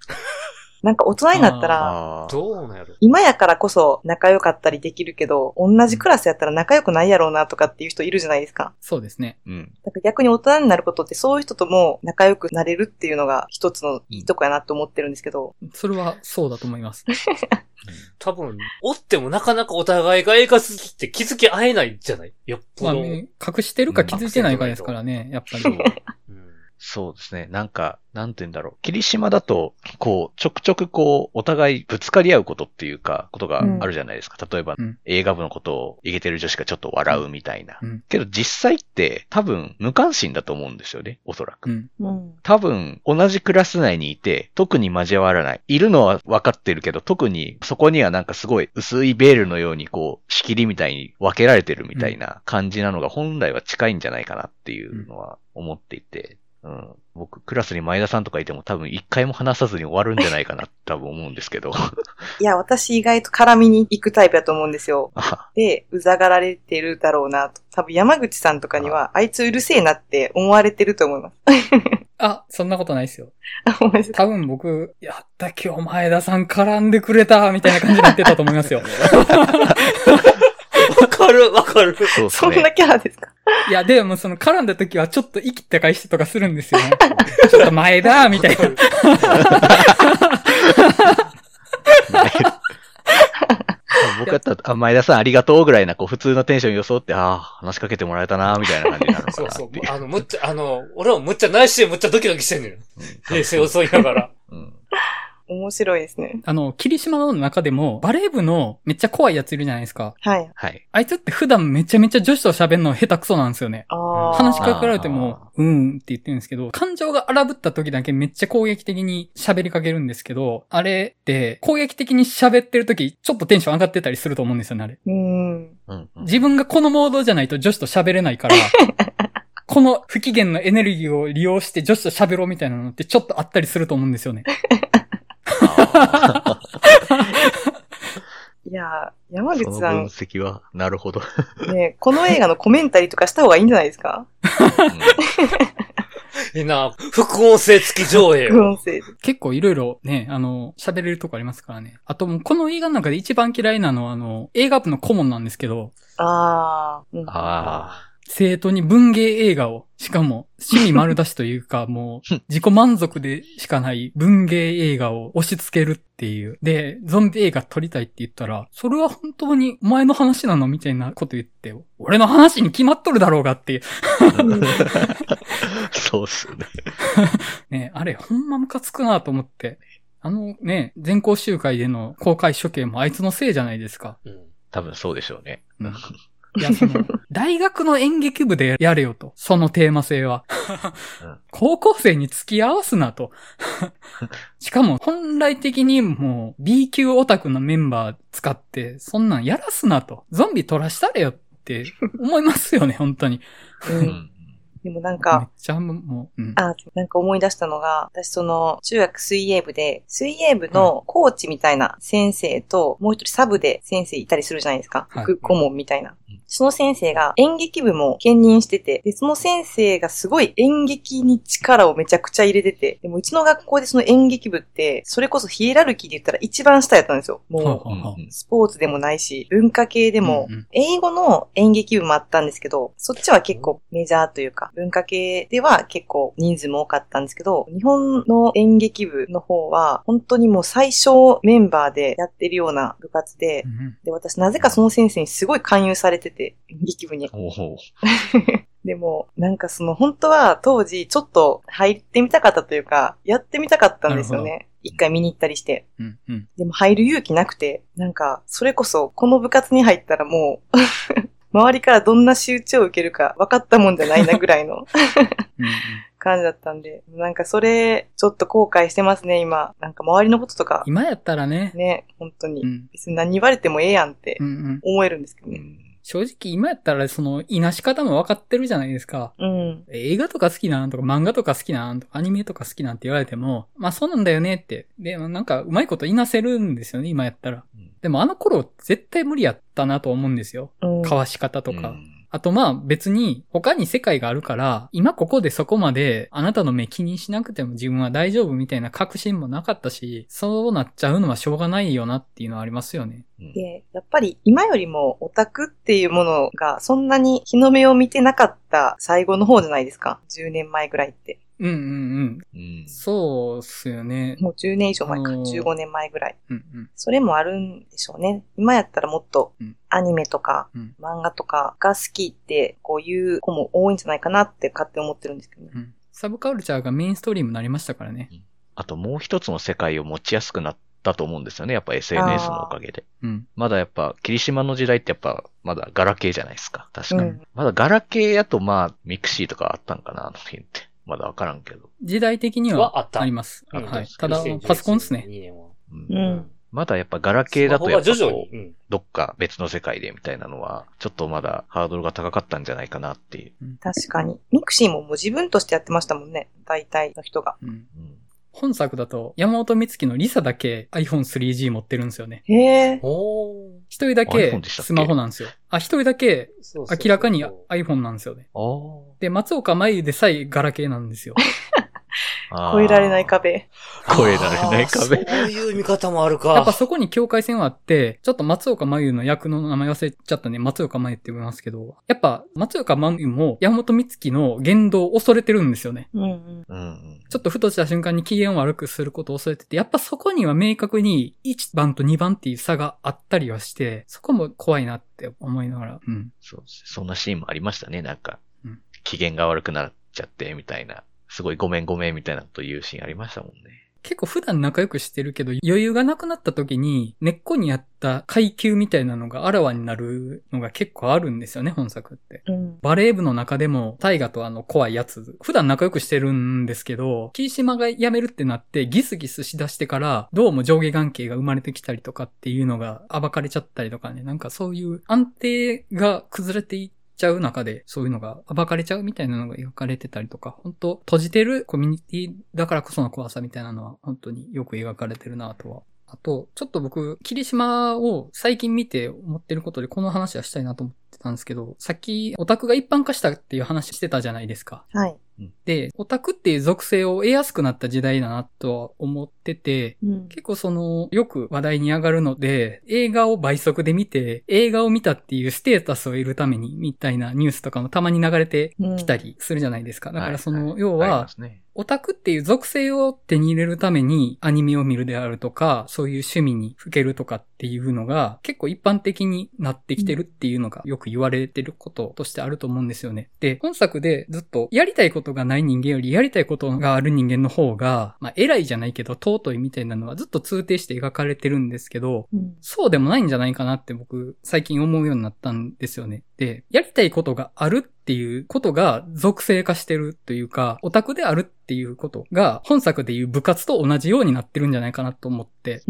なんか大人になったら、どうなんやろ今やからこそ仲良かったりできるけど、同じクラスやったら仲良くないやろうなとかっていう人いるじゃないですか。そうですね。うん。だから逆に大人になることってそういう人とも仲良くなれるっていうのが一つのいいとこやなって思ってるんですけど。それはそうだと思います。[laughs] 多分、おってもなかなかお互いが映画好きって気づき合えないんじゃない？よっぽまあ、ど。ね隠してるか気づいてないかですからね、やっぱり。[laughs] うんそうですね。なんか、なんて言うんだろう。霧島だと、こう、ちょくちょくこう、お互いぶつかり合うことっていうか、ことがあるじゃないですか。例えば、うん映画部のことをイケてる女子がちょっと笑うみたいな。うん。けど実際って多分無関心だと思うんですよね。おそらく。うん。うん。多分、同じクラス内にいて、特に交わらない。いるのは分かってるけど、特にそこにはなんかすごい薄いベールのようにこう、仕切りみたいに分けられてるみたいな感じなのが本来は近いんじゃないかなっていうのは思っていて、うん。僕、クラスに前田さんとかいても多分一回も話さずに終わるんじゃないかなって多分思うんですけど。[laughs] いや、私意外と絡みに行くタイプだと思うんですよ。[laughs] あで、うざがられてるだろうなと。多分山口さんとかには、あいつうるせえなって思われてると思います。[laughs] あ、そんなことないですよ。多分僕、やった今日前田さん絡んでくれた、みたいな感じになってたと思いますよ。わかる、わかる。そうですそんなね。キャラですか？いや、でもその絡んだ時はちょっと生きった返しとかするんですよね。[laughs] ちょっと前だ、みたいな。[laughs] 僕だったら、あ前田さんありがとうぐらいな、こう、普通のテンション装って、ああ、話しかけてもらえたな、みたいな感じになるのかそうそう。あの、むっちゃ、あの、俺もむっちゃ内心むっちゃドキドキしてんのよ。平成遅いながら。うん。面白いですね。あの、霧島の中でも、バレー部のめっちゃ怖いやついるじゃないですか。はい。はい。あいつって普段めちゃめちゃ女子と喋るの下手くそなんですよね。ああ。話しかけられても、うーんって言ってるんですけど、感情が荒ぶった時だけめっちゃ攻撃的に喋りかけるんですけど、あれって攻撃的に喋ってる時、ちょっとテンション上がってたりすると思うんですよね、あれ。うん自分がこのモードじゃないと女子と喋れないから、[laughs] この不機嫌のエネルギーを利用して女子と喋ろうみたいなのってちょっとあったりすると思うんですよね。あ [laughs] いやー、山ー口さんその分、析は、なるほど。ね、この映画のコメンタリーとかした方がいいんじゃないですか？いいな、副音声付き上映を。副音声で。結構いろいろね、あの、喋れるとこありますからね。あともうこの映画の中で一番嫌いなのはあの、映画部の顧問なんですけど、ああ。うん。あ生徒に文芸映画を、しかも、趣味丸出しというか、[laughs] もう、自己満足でしかない文芸映画を押し付けるっていう。で、ゾンビ映画撮りたいって言ったら、それは本当にお前の話なのみたいなこと言って、俺の話に決まっとるだろうがっていう。あ。[laughs] [laughs] そうっすよね。ね、あれほんまムカつくなと思って。あのね、全校集会での公開処刑もあいつのせいじゃないですか。うん多分そうでしょうね。うんいや、その、[laughs] 大学の演劇部でやれよと。そのテーマ性はうん。高校生に付き合わすなと。[laughs] しかも、本来的にもう B 級オタクのメンバー使って、そんなんやらすなと。ゾンビ取らしたれよって思いますよね、本当に。う。うんんでもなんめっか、ちゃもう、うん。あ、なんか思い出したのが、私その、中学水泳部で、水泳部のコーチみたいな先生と、もう一人サブで先生いたりするじゃないですか。はい副顧問みたいなうん。その先生が演劇部も兼任してて、で、その先生がすごい演劇に力をめちゃくちゃ入れてて、でもうちの学校でその演劇部って、それこそヒエラルキーで言ったら一番下やったんですよ。もう、スポーツでもないし、文化系でも、英語の演劇部もあったんですけど、そっちは結構メジャーというか、文化系では結構人数も多かったんですけど、日本の演劇部の方は、本当にもう最小メンバーでやってるような部活でう、んで、私なぜかその先生にすごい勧誘されてて、演劇部に。[laughs] でも、なんかその本当は当時ちょっと入ってみたかったというか、やってみたかったんですよね。一回見に行ったりして。うんうん。でも入る勇気なくて、なんか、それこそ、この部活に入ったらもう、周りからどんな仕打ちを受けるか分かったもんじゃないなぐらいの [laughs] うんうん感じだったんで、なんかそれ、ちょっと後悔してますね、今。なんか周りのこととか、今やったらね、ね、本当にう。ん。別に何言われてもええやんってうんうん。思えるんですけどね。正直今やったらその、いなし方も分かってるじゃないですか。うん。映画とか好きなんとか漫画とか好きなんとかアニメとか好きなんって言われても、まあそうなんだよねって。でもなんかうまいこといなせるんですよね、今やったら。でもあの頃絶対無理やったなと思うんですよ。うん。交わし方とか。うんあとまあ別に他に世界があるから、今ここでそこまであなたの目気にしなくても自分は大丈夫みたいな確信もなかったし、そうなっちゃうのはしょうがないよなっていうのはありますよね。うんで、やっぱり今よりもオタクっていうものがそんなに日の目を見てなかった最後の方じゃないですか。10年前ぐらいって。うんうんうん。うんそうっすよね。もう10年以上前か。あのー15年前ぐらい。うんうん。それもあるんでしょうね。今やったらもっとうんアニメとかうん漫画とかが好きってこういう子も多いんじゃないかなって勝手に思ってるんですけどね。うん。サブカルチャーがメインストリームになりましたからね。あともう一つの世界を持ちやすくなったと思うんですよね。やっぱ SNS のおかげで。うん。まだやっぱ、桐島の時代ってやっぱ、まだガラケーじゃないですか。確かに。うんまだガラケーやとまあ、ミクシーとかあったんかな、あの辺って。まだわからんけど。時代的にはあったあります。うんはい。ただ2017、パソコンですね。2年は。うんうん。まだやっぱガラケーだとやっぱこ。う、うんどっか別の世界でみたいなのは、ちょっとまだハードルが高かったんじゃないかなっていう。確かに。ミクシーももう自分としてやってましたもんね。大体の人が。うん。うん本作だと、山本美月のリサだけ iPhone3G 持ってるんですよね。へえ。おー。一人だけスマホなんですよ。あ、一人だけそうそうそう明らかに iPhone なんですよね。あで、松岡茉優でさえガラケーなんですよ。[laughs] あ。超えられない壁。超えられない壁そういう見方もあるか。やっぱそこに境界線はあって、ちょっと松岡茉優の役の名前忘れちゃったんで、松岡茉優って呼びますけど、やっぱ松岡茉優も山本美月の言動を恐れてるんですよね。うんうん。うんうん。ちょっとふとした瞬間に機嫌を悪くすることを恐れてて、やっぱそこには明確に1番と2番っていう差があったりはして、そこも怖いなって思いながら、うん。そうですそんなシーンもありましたね、なんかうん。機嫌が悪くなっちゃって、みたいな。すごいごめんごめんみたいなこと言うシーンありましたもんね。結構普段仲良くしてるけど、余裕がなくなった時に、根っこにあった階級みたいなのがあらわになるのが結構あるんですよね、本作って。うん。バレー部の中でも、タイガとあの怖いやつ、普段仲良くしてるんですけど、霧島が辞めるってなってギスギスしだしてから、どうも上下関係が生まれてきたりとかっていうのが暴かれちゃったりとかね、なんかそういう安定が崩れていっちゃう中で、そういうのが暴かれちゃうみたいなのが描かれてたりとか、本当閉じてるコミュニティだからこその怖さみたいなのは本当によく描かれてるなとはあと、ちょっと僕、霧島を最近見て思ってることでこの話はしたいなと思ってたんですけど、さっきオタクが一般化したっていう話してたじゃないですか。はい。で、オタクっていう属性を得やすくなった時代だなとは思ってて、うん。結構その、よく話題に上がるので、映画を倍速で見て、映画を見たっていうステータスを得るために、みたいなニュースとかもたまに流れてきたりするじゃないですか。だからその、要ありはま、すねオタクっていう属性を手に入れるためにアニメを見るであるとか、そういう趣味にふけるとかっていうのが結構一般的になってきてるっていうのがよく言われてることとしてあると思うんですよね。で、本作でずっとやりたいことがない人間よりやりたいことがある人間の方が、まあ偉いじゃないけど尊いみたいなのはずっと通底して描かれてるんですけど、うん。そうでもないんじゃないかなって僕最近思うようになったんですよね。で、やりたいことがあるっていうことが属性化してるというか、オタクであるっていうことが本作でいう部活と同じようになってるんじゃないかなと思って。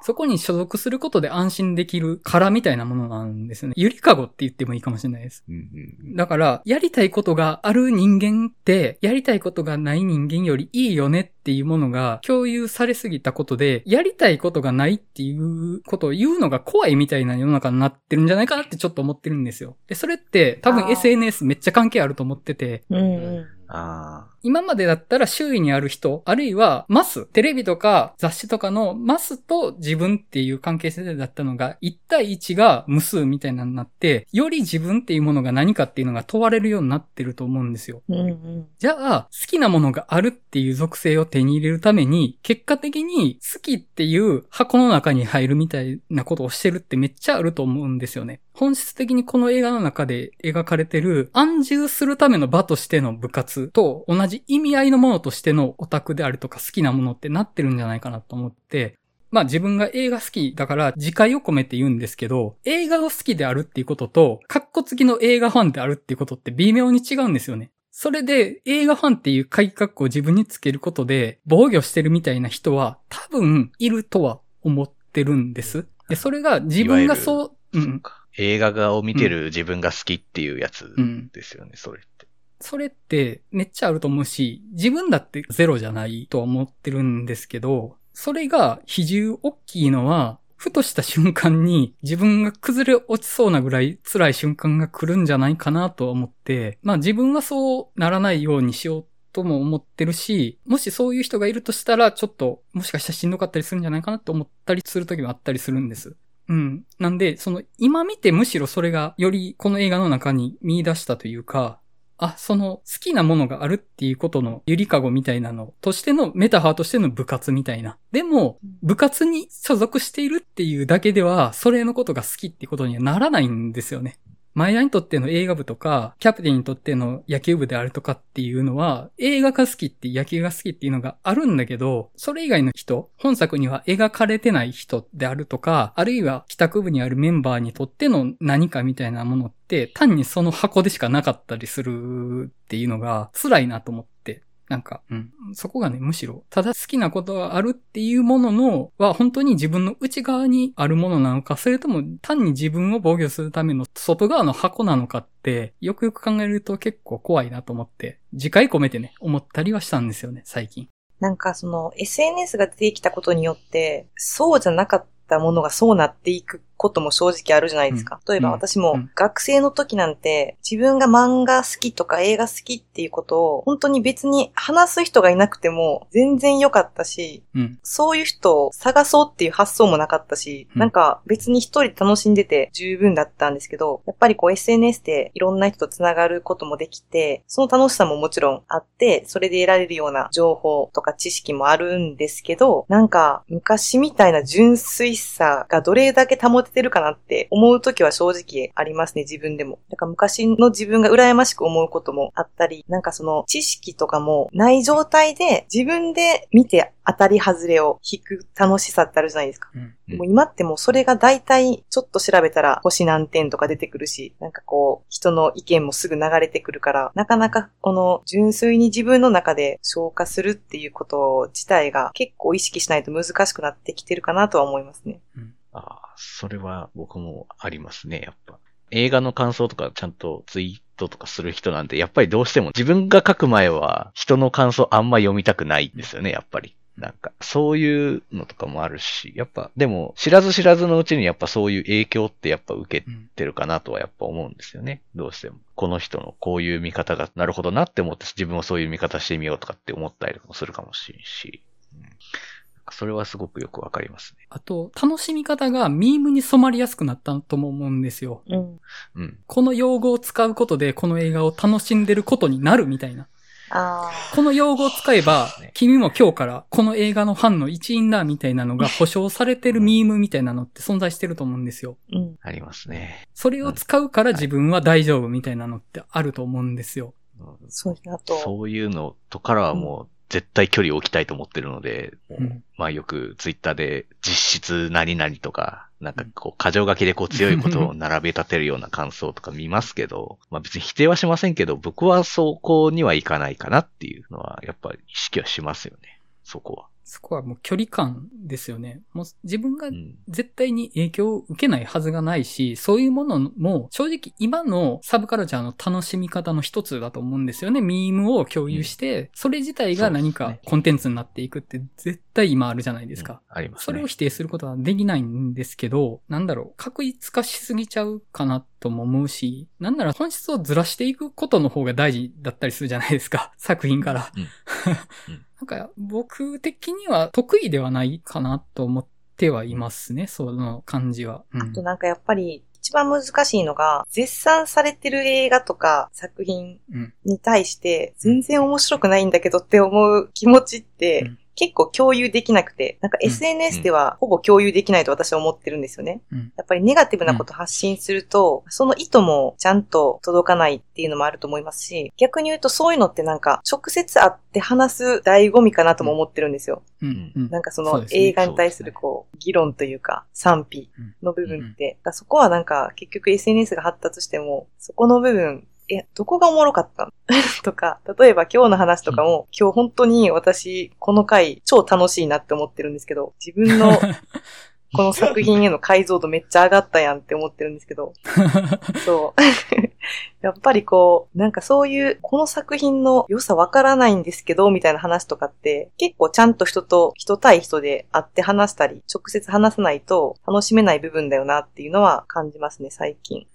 そこに所属することで安心できる殻みたいなものなんですよね。ゆりかごって言ってもいいかもしれないです。うんうんだから、やりたいことがある人間って、やりたいことがない人間よりいいよねっていうものが共有されすぎたことで、やりたいことがないっていうことを言うのが怖いみたいな世の中になってるんじゃないかなってちょっと思ってるんですよ。で、それって多分 SNS めっちゃ関係あると思ってて、うんうん。あ今までだったら周囲にある人、あるいはマス、テレビとか雑誌とかのマスと自分っていう関係性だったのが、1対1が無数みたいなのになって、より自分っていうものが何かっていうのが問われるようになってると思うんですよ。うんうん。じゃあ、好きなものがあるっていう属性を手に入れるために、結果的に好きっていう箱の中に入るみたいなことをしてるってめっちゃあると思うんですよね。本質的にこの映画の中で描かれてる安住するための場としての部活と同じ意味合いのものとしてのオタクであるとか好きなものってなってるんじゃないかなと思って、まあ自分が映画好きだから自戒を込めて言うんですけど、映画を好きであるっていうことと、カッコ付きの映画ファンであるっていうことって微妙に違うんですよね。それで映画ファンっていう鍵括弧を自分につけることで防御してるみたいな人は多分いるとは思ってるんです。で、それが自分がそう、うん。か。映画がを見てる自分が好きっていうやつうん。ですよね、それって。それってめっちゃあると思うし、自分だってゼロじゃないとは思ってるんですけど、それが比重大きいのは、ふとした瞬間に自分が崩れ落ちそうなぐらい辛い瞬間が来るんじゃないかなとは思って、まあ自分はそうならないようにしようとも思ってるし、もしそういう人がいるとしたら、ちょっともしかしたらしんどかったりするんじゃないかなと思ったりする時もあったりするんです。うん。なんで、その、今見てむしろそれがよりこの映画の中に見出したというか、あ、その好きなものがあるっていうことのゆりかごみたいなのとしてのメタファーとしての部活みたいな。でも、部活に所属しているっていうだけでは、それのことが好きってことにはならないんですよね。前田にとっての映画部とか、キャプテンにとっての野球部であるとかっていうのは、映画が好きって野球が好きっていうのがあるんだけど、それ以外の人、本作には描かれてない人であるとか、あるいは帰宅部にあるメンバーにとっての何かみたいなものって、単にその箱でしかなかったりするっていうのが辛いなと思って。なんか、うん。そこがね、むしろ、ただ好きなことがあるっていうものの、は本当に自分の内側にあるものなのか、それとも単に自分を防御するための外側の箱なのかって、よくよく考えると結構怖いなと思って、次回込めてね、思ったりはしたんですよね、最近。なんかその SNS が出てきたことによって、そうじゃなかったものがそうなっていくことも正直あるじゃないですか。例えばうん私もうん学生の時なんて自分が漫画好きとか映画好きっていうことを本当に別に話す人がいなくても全然良かったし、うん。そういう人を探そうっていう発想もなかったし、うんなんか別に一人楽しんでて十分だったんですけど、やっぱりこう SNS でいろんな人と繋がることもできて、その楽しさももちろんあって、それで得られるような情報とか知識もあるんですけど、なんか昔みたいな純粋さがどれだけ保ててるかなって思う時は正直ありますね、自分でも。だから昔の自分が羨ましく思うこともあったり、なんかその知識とかもない状態で自分で見て当たり外れを引く楽しさってあるじゃないですか。うん。もう今ってもうそれが大体ちょっと調べたら星何点とか出てくるし、なんかこう人の意見もすぐ流れてくるから、なかなかこの純粋に自分の中で消化するっていうこと自体が結構意識しないと難しくなってきてるかなとは思いますね。ああ、それは僕もありますね、やっぱ。映画の感想とかちゃんとツイートとかする人なんて、やっぱりどうしても自分が書く前は人の感想あんま読みたくないんですよね、やっぱり。なんか、そういうのとかもあるし、やっぱ、でも、知らず知らずのうちにやっぱそういう影響ってやっぱ受け。てるかなとはやっぱ思うんですよね。どうしても。この人のこういう見方がなるほどなって思って自分もそういう見方してみようとかって思ったりもするかもしれんし。うん、それはすごくよくわかりますね。あと、楽しみ方がミームに染まりやすくなったとも思うんですよ。うん。うん。この用語を使うことでこの映画を楽しんでることになるみたいな。あこの用語を使えば、君も今日からこの映画のファンの一員だみたいなのが保証されてるミームみたいなのって存在してると思うんですよ。あ。うん。ありますね。それを使うから自分は大丈夫みたいなのってあると思うんですよ。そうですね。あと、そういうのとからはもう絶対距離を置きたいと思ってるので、うんまあよくツイッターで実質何々とか、なんかこう、過剰書きでこう強いことを並べ立てるような感想とか見ますけど、まあ別に否定はしませんけど、僕はそこにはいかないかなっていうのは、やっぱり意識はしますよね。そこは。そこはもう距離感ですよね。もう自分がうん。絶対に影響を受けないはずがないし、そういうものも正直今のサブカルチャーの楽しみ方の一つだと思うんですよね。ミームを共有して、それ自体が何かコンテンツになっていくって絶対今あるじゃないですか。ありますね。それを否定することはできないんですけど、なんだろう、確一化しすぎちゃうかなとも思うし、なんなら本質をずらしていくことの方が大事だったりするじゃないですか。[laughs] 作品から。うんうんなんか僕的には得意ではないかなと思ってはいますね、その感じは。うん。あとなんかやっぱり、一番難しいのが、絶賛されてる映画とか作品うん。に対して、全然面白くないんだけどって思う気持ちって、うん結構共有できなくて、なんかうん。SNS ではほぼ共有できないと私は思ってるんですよね。うん。やっぱりネガティブなこと発信すると、その意図もちゃんと届かないっていうのもあると思いますし、逆に言うとそういうのってなんか直接会って話す醍醐味かなとも思ってるんですよ。うん。うん。なんかその映画に対するこう、議論というか賛否の部分って、そこはなんか結局 SNS が発達しても、そこの部分、え、どこがおもろかったの？[laughs] とか、例えば今日の話とかも、今日本当に私、この回超楽しいなって思ってるんですけど、自分の [laughs] この作品への解像度めっちゃ上がったやんって思ってるんですけど、[laughs] そう。やっぱりこう、なんかそういう、この作品の良さわからないんですけど、みたいな話とかって、結構ちゃんと人と、人対人で会って話したり、直接話さないと楽しめない部分だよなっていうのは感じますね、最近。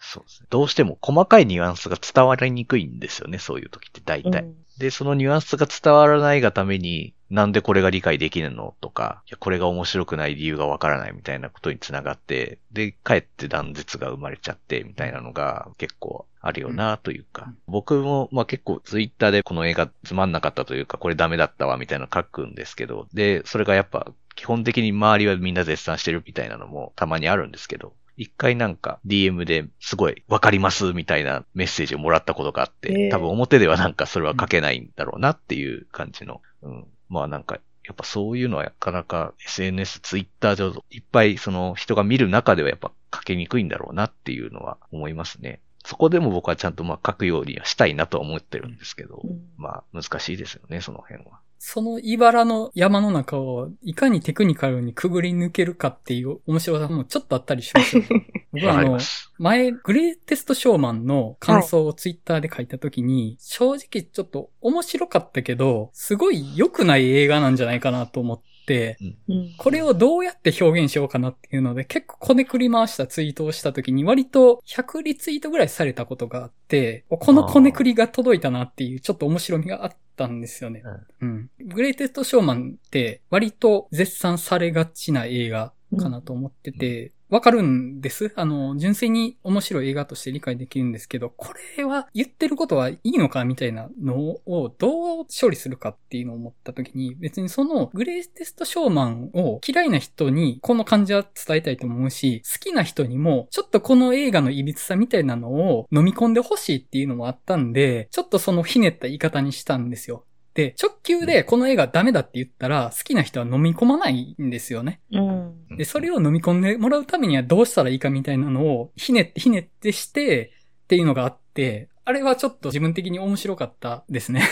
そうですね。どうしても細かいニュアンスが伝わりにくいんですよね、そういう時って大体。うんで、そのニュアンスが伝わらないがために、なんでこれが理解できるのとか、いや、これが面白くない理由がわからないみたいなことにつながって、で、かえって断絶が生まれちゃって、みたいなのが結構あるよなというか、うん僕も、まあ結構ツイッターでこの映画つまんなかったというか、これダメだったわ、みたいなの書くんですけど、で、それがやっぱ、基本的に周りはみんな絶賛してるみたいなのもたまにあるんですけど、一回なんか DM ですごいわかりますみたいなメッセージをもらったことがあって、ええ多分表ではなんかそれは書けないんだろうなっていう感じの、うん。まあなんか、やっぱそういうのはなかなか SNS、Twitter 上いっぱいその人が見る中ではやっぱ書けにくいんだろうなっていうのは思いますね。そこでも僕はちゃんとまあ書くようにはしたいなとは思ってるんですけど、うんまあ難しいですよね、その辺は。その茨の山の中をいかにテクニカルにくぐり抜けるかっていう面白さもちょっとあったりしますよ。[laughs] 僕はわあの。前、グレイテストショーマンの感想をツイッターで書いたときに、正直ちょっと面白かったけど、すごい良くない映画なんじゃないかなと思って、うんこれをどうやって表現しようかなっていうので、結構こねくり回したツイートをしたときに、割と100リツイートぐらいされたことがあって、このこねくりが届いたなっていう、ちょっと面白みがあったんですよね。うん。グレイテストショーマンって、割と絶賛されがちな映画かなと思ってて、わかるんです。あの、純粋に面白い映画として理解できるんですけど、これは言ってることはいいのかみたいなのをどう処理するかっていうのを思った時に、別にそのグレイテストショーマンを嫌いな人にこの感じは伝えたいと思うし、好きな人にもちょっとこの映画の歪さみたいなのを飲み込んでほしいっていうのもあったんで、ちょっとそのひねった言い方にしたんですよ。で、直球でこの映画ダメだって言ったら、好きな人は飲み込まないんですよね。うん。で、それを飲み込んでもらうためにはどうしたらいいかみたいなのを、ひねってひねってして、っていうのがあって、あれはちょっと自分的に面白かったですね。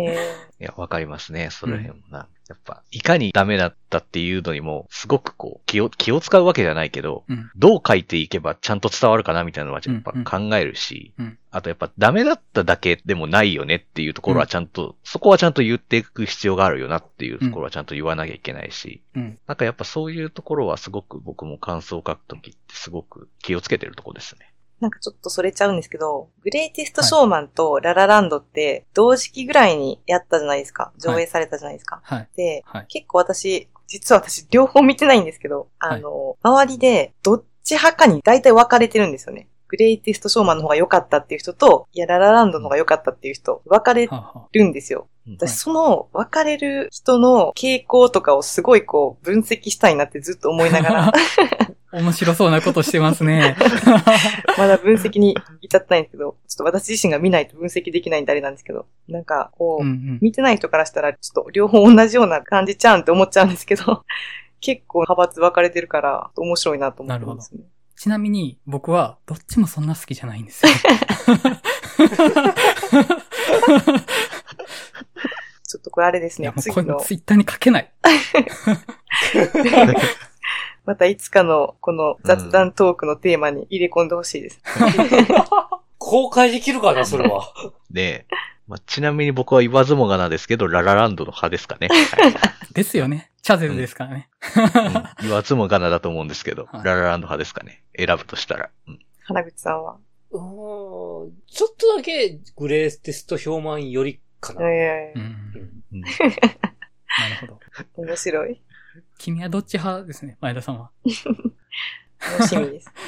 えいや、わかりますね。その辺もな。やっぱ、いかにダメだったっていうのにも、すごくこう、気を、気を使うわけじゃないけど、うん。どう書いていけばちゃんと伝わるかなみたいなのはやっぱうんうん考えるし、うんあとやっぱダメだっただけでもないよねっていうところはちゃんと、そこはちゃんと言っていく必要があるよなっていうところはちゃんと言わなきゃいけないし、うん。なんかやっぱそういうところはすごく僕も感想を書くときってすごく気をつけてるところですね。なんかちょっとそれちゃうんですけど、グレイテストショーマンとララランドって同時期ぐらいにやったじゃないですか。上映されたじゃないですか。はい。で、はい。結構私、実は私両方見てないんですけど、あの、周りでどっち派かに大体分かれてるんですよね。グレイテストショーマンの方が良かったっていう人と、いや、ララランドの方が良かったっていう人、分かれるんですよ。うん私、その分かれる人の傾向とかをすごいこう、分析したいなってずっと思いながら、あ [laughs] 面白そうなことしてますね。[laughs] まだ分析に至ってないんですけど、ちょっと私自身が見ないと分析できないんであれなんですけど、なんか、こう、うんうん。見てない人からしたら、ちょっと両方同じような感じちゃうんって思っちゃうんですけど、[laughs] 結構派閥分かれてるから、面白いなと思ってますね。ちなみに僕はどっちもそんな好きじゃないんですよ。ここれあれですいや、ね。もうこの、ツイッターに書けない。[laughs] またいつかのこの雑談トークのテーマに入れ込んでほしいです。公開できるかな、それは。[laughs] で、まあ、ちなみに僕は言わずもがなですけど、ララランドの派ですかね。はいですよね。チャゼルですからね。うん言わずもがなだと思うんですけど、はいララランド派ですかね。選ぶとしたら。うん花口さんは？うーんちょっとだけグレーテスト表満よりかな。えうん。なるほど。ー、面白い。君はどっち派ですね、前田さんは。楽しみです。[laughs]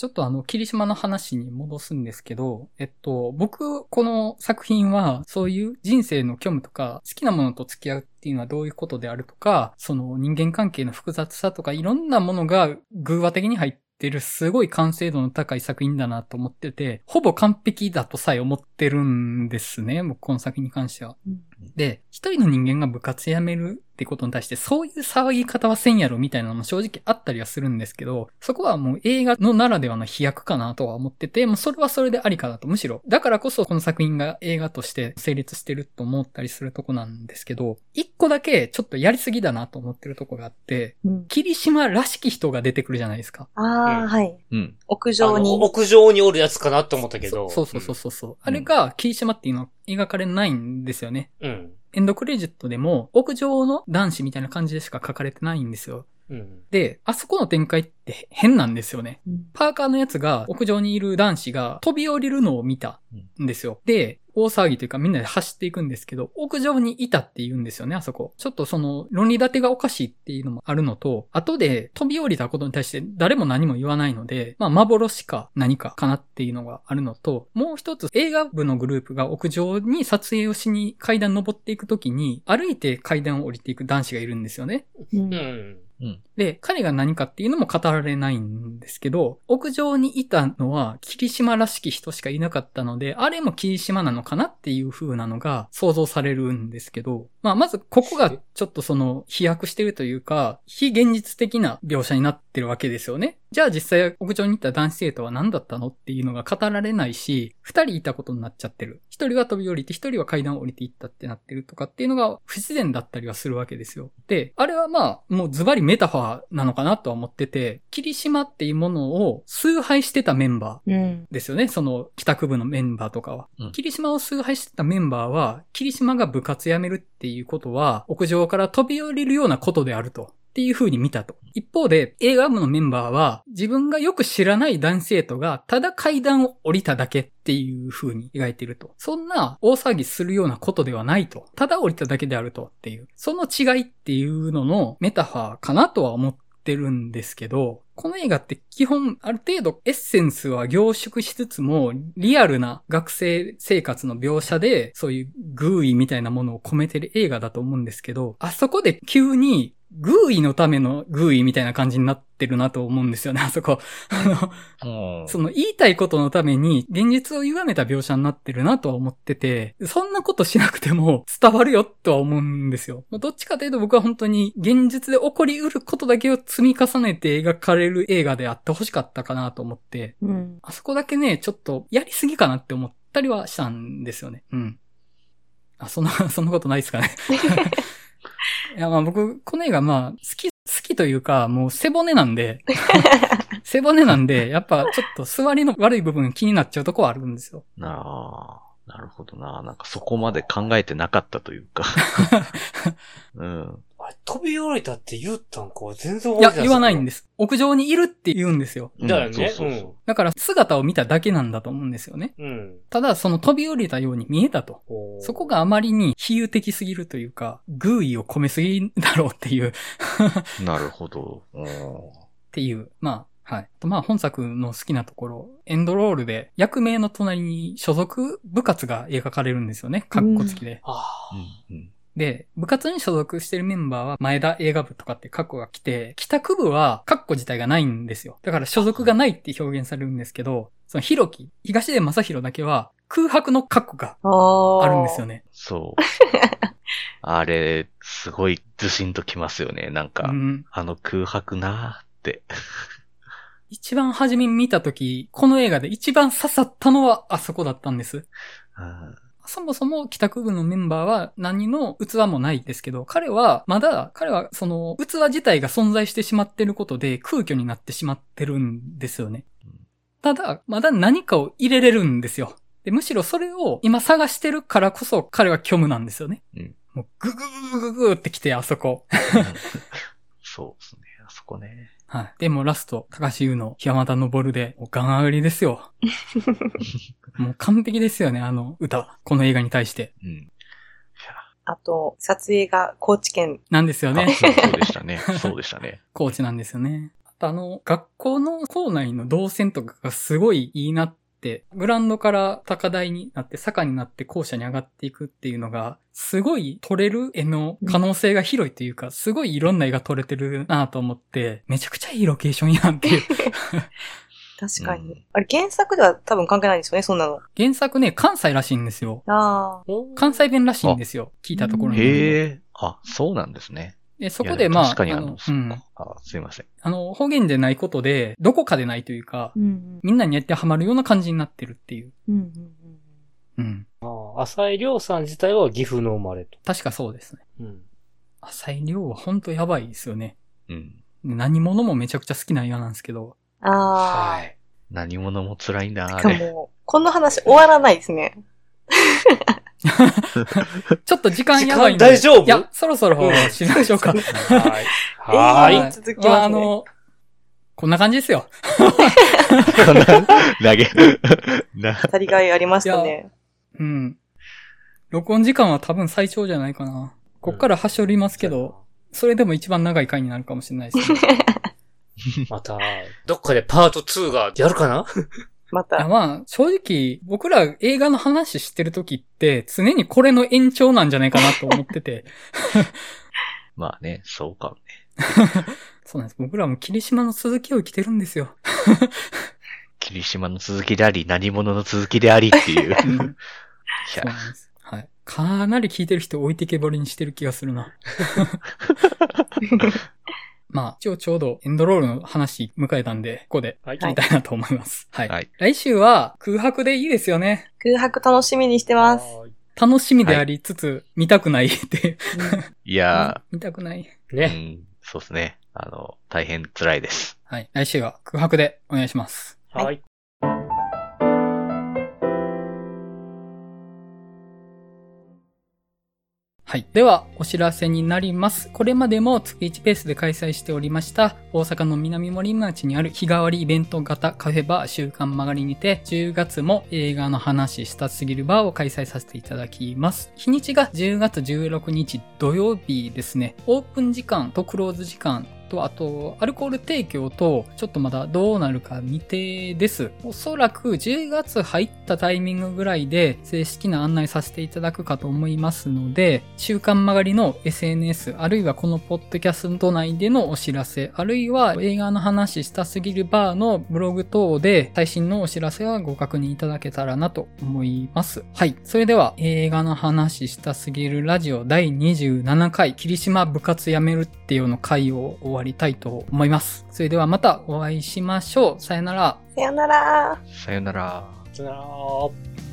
ちょっとあの、霧島の話に戻すんですけど、えっと、僕、この作品は、そういう人生の虚無とか、好きなものと付き合うっていうのはどういうことであるとか、その人間関係の複雑さとか、いろんなものが偶話的に入ってる、すごい完成度の高い作品だなと思ってて、ほぼ完璧だとさえ思ってるんですね、僕この作品に関しては。うんで、一人の人間が部活辞めるってことに対して、そういう騒ぎ方はせんやろみたいなのも正直あったりはするんですけど、そこはもう映画のならではの飛躍かなとは思ってて、もうそれはそれでありかなと、むしろ。だからこそこの作品が映画として成立してると思ったりするとこなんですけど、一個だけちょっとやりすぎだなと思ってるとこがあって、うん、霧島らしき人が出てくるじゃないですか。ああ、うんはい。うん。屋上に。屋上におるやつかなって思ったけど。そうそうそうそうそう。あれが霧島っていうのは描かれないんですよね。うん。エンドクレジットでも屋上の男子みたいな感じでしか書かれてないんですよ。うん。で、あそこの展開って変なんですよね。うんパーカーのやつが屋上にいる男子が飛び降りるのを見たんですよ。で、大騒ぎというかみんなで走っていくんですけど、屋上にいたって言うんですよね、あそこ。ちょっとその論理立てがおかしいっていうのもあるのと、後で飛び降りたことに対して誰も何も言わないので、まあ幻か何かかなっていうのがあるのと、もう一つ映画部のグループが屋上に撮影をしに階段登っていくときに、歩いて階段を降りていく男子がいるんですよね。うんうん。で、彼が何かっていうのも語られないんですけど、屋上にいたのは霧島らしき人しかいなかったので、あれも霧島なのかなっていう風なのが想像されるんですけど、まあまずここがちょっとその飛躍してるというか、非現実的な描写になってるわけですよね。じゃあ実際屋上にいた男子生徒は何だったのっていうのが語られないし、二人いたことになっちゃってる。一人は飛び降りて一人は階段を降りていったってなってるとかっていうのが不自然だったりはするわけですよ。で、あれはまあもうズバリメタファーなのかなとは思ってて、霧島っていうものを崇拝してたメンバー、うん。ですよね。その帰宅部のメンバーとかは。うん霧島を崇拝してたメンバーは、霧島が部活辞めるっていうことは、屋上から飛び降りるようなことであると。っていう風に見たと。一方で、映画部のメンバーは、自分がよく知らない男子生徒が、ただ階段を降りただけっていう風に描いていると。そんな大騒ぎするようなことではないと。ただ降りただけであるとっていう。その違いっていうののメタファーかなとは思ってるんですけど、この映画って基本ある程度エッセンスは凝縮しつつもリアルな学生生活の描写でそういう偶意みたいなものを込めてる映画だと思うんですけど、あそこで急に偶意のための偶意みたいな感じになってるなと思うんですよね、あそこ。あの、うんその言いたいことのために現実を歪めた描写になってるなとは思ってて、そんなことしなくても伝わるよとは思うんですよ。どっちかというと僕は本当に現実で起こりうることだけを積み重ねて描かれる映画であってほしかったかなと思って、うん。あそこだけね、ちょっとやりすぎかなって思ったりはしたんですよね。うん。あ、そんな、そんなことないですかね。いや、まあ僕、この映画まあ、好き、好きというか、もう背骨なんで、[laughs] 背骨なんで、やっぱちょっと座りの悪い部分気になっちゃうとこはあるんですよ。なあ、なるほどな。なんかそこまで考えてなかったというか。[laughs] うん。飛び降りたって言ったんか全然いや、言わないんでです。屋上にいるって言うんですよ。だよね。うんそうそうそうだから姿を見ただけなんだと思うんですよね。うん。うん。ただ、その飛び降りたように見えたと。そこがあまりに比喩的すぎるというか、偶意を込めすぎだろうっていう、っ [laughs] なるほど。うんていう、まあ、はい。まあ、本作の好きなところ、エンドロールで役名の隣に所属部活が描かれるんですよね。カッコ付きで。ああ。うんで、部活に所属してるメンバーは前田映画部とかってカッコが来て、帰宅部はカッコ自体がないんですよ。だから所属がないって表現されるんですけど、そのヒロキ、東出正宏だけは空白のカッコがあるんですよね。そう。[laughs] あれ、すごいずしんときますよね。なんか、うん。あの空白なーって。[laughs] 一番初めに見たとき、この映画で一番刺さったのはあそこだったんです。うんあそもそも帰宅部のメンバーは何の器もないですけど、彼はまだ、彼はその器自体が存在してしまってることで空虚になってしまってるんですよね。ただ、まだ何かを入れれるんですよ。で、むしろそれを今探してるからこそ彼は虚無なんですよね。うんもうググググググって来て、あそこ。[laughs] そうですね。あそこね。はい。でもラスト、高橋優の山田昇で、もうガン上がりですよ。[laughs] もう完璧ですよね、あの歌。この映画に対して。うん。あと、撮影が高知県。なんですよあね。そうでしたね。そうでしたね。コーチなんですよね。あとあの、学校の校内の動線とかがすごいいいなって、グラウンドから高台になって坂になって校舎に上がっていくっていうのが、すごい撮れる絵の可能性が広いというか、すごいいろんな絵が撮れてるなと思って、めちゃくちゃいいロケーションやんっていう。[laughs] 確かに。うんあれ、原作では多分関係ないんですよね、そんなの。原作ね、関西らしいんですよ。ああ。関西弁らしいんですよ。聞いたところによると。へえ。あ、そうなんですね。で、そこでまあ、確かにあの、の、うん。かあ、すいません。あの、方言でないことで、どこかでないというか、うんみんなにやってはまるような感じになってるっていう。うん。うんうんうん。ああ浅井亮さん自体は岐阜の生まれと。確かそうですね。うん。浅井亮はほんとやばいですよね。うん。何者もめちゃくちゃ好きな映画なんですけど。うん。ああ。はい。何者も辛いんだ、しかあれ。も、この話終わらないですね。[laughs] [laughs] ちょっと時間やばいんで。大丈夫？いや、そろそろ締めましょうか。はい。はい。に続きますね。まあ、あの、こんな感じですよ。投げ。な、当たりがいありましたね。うん。録音時間は多分最長じゃないかな。こっから端折りますけど、それでも一番長い回になるかもしれないですね。[laughs] また、どっかでパート2がやるかな？また。まあ、正直、僕ら映画の話してる時って、常にこれの延長なんじゃないかなと思ってて。[laughs] まあね、そうかもね。[laughs] そうなんです。僕らも霧島の続きを生きてるんですよ。[laughs] 霧島の続きであり、何者の続きでありっていう。いうんや。はい。かなり聞いてる人置いてけぼりにしてる気がするな。まあ、一応ちょうどエンドロールの話迎えたんで、ここではい切りたいなと思います。はい。はい来週は空白でいいですよね。空白楽しみにしてます。楽しみでありつつ、見たくないって。いや [laughs] 見たくない。ー、うね。ん、そうですね。あの、大変辛いです。はい。来週は空白でお願いします。はいはい。では、お知らせになります。これまでも月1ペースで開催しておりました、大阪の南森町にある日替わりイベント型カフェバー週刊曲がりにて、10月も映画の話したすぎるバーを開催させていただきます。日にちが10月16日土曜日ですね。オープン時間とクローズ時間と、あと、アルコール提供と、ちょっとまだどうなるか未定です。おそらく10月入ったタイミングぐらいで正式な案内させていただくかと思いますので、週刊曲がりの SNS、あるいはこのポッドキャスト内でのお知らせ、あるいは映画の話したすぎるバーのブログ等で最新のお知らせはご確認いただけたらなと思います。はい。それでは映画の話したすぎるラジオ第27回霧島部活やめるってよの回を終わりたいと思います。それではまたお会いしましょう。さよなら。さよなら。さよなら。さよなら。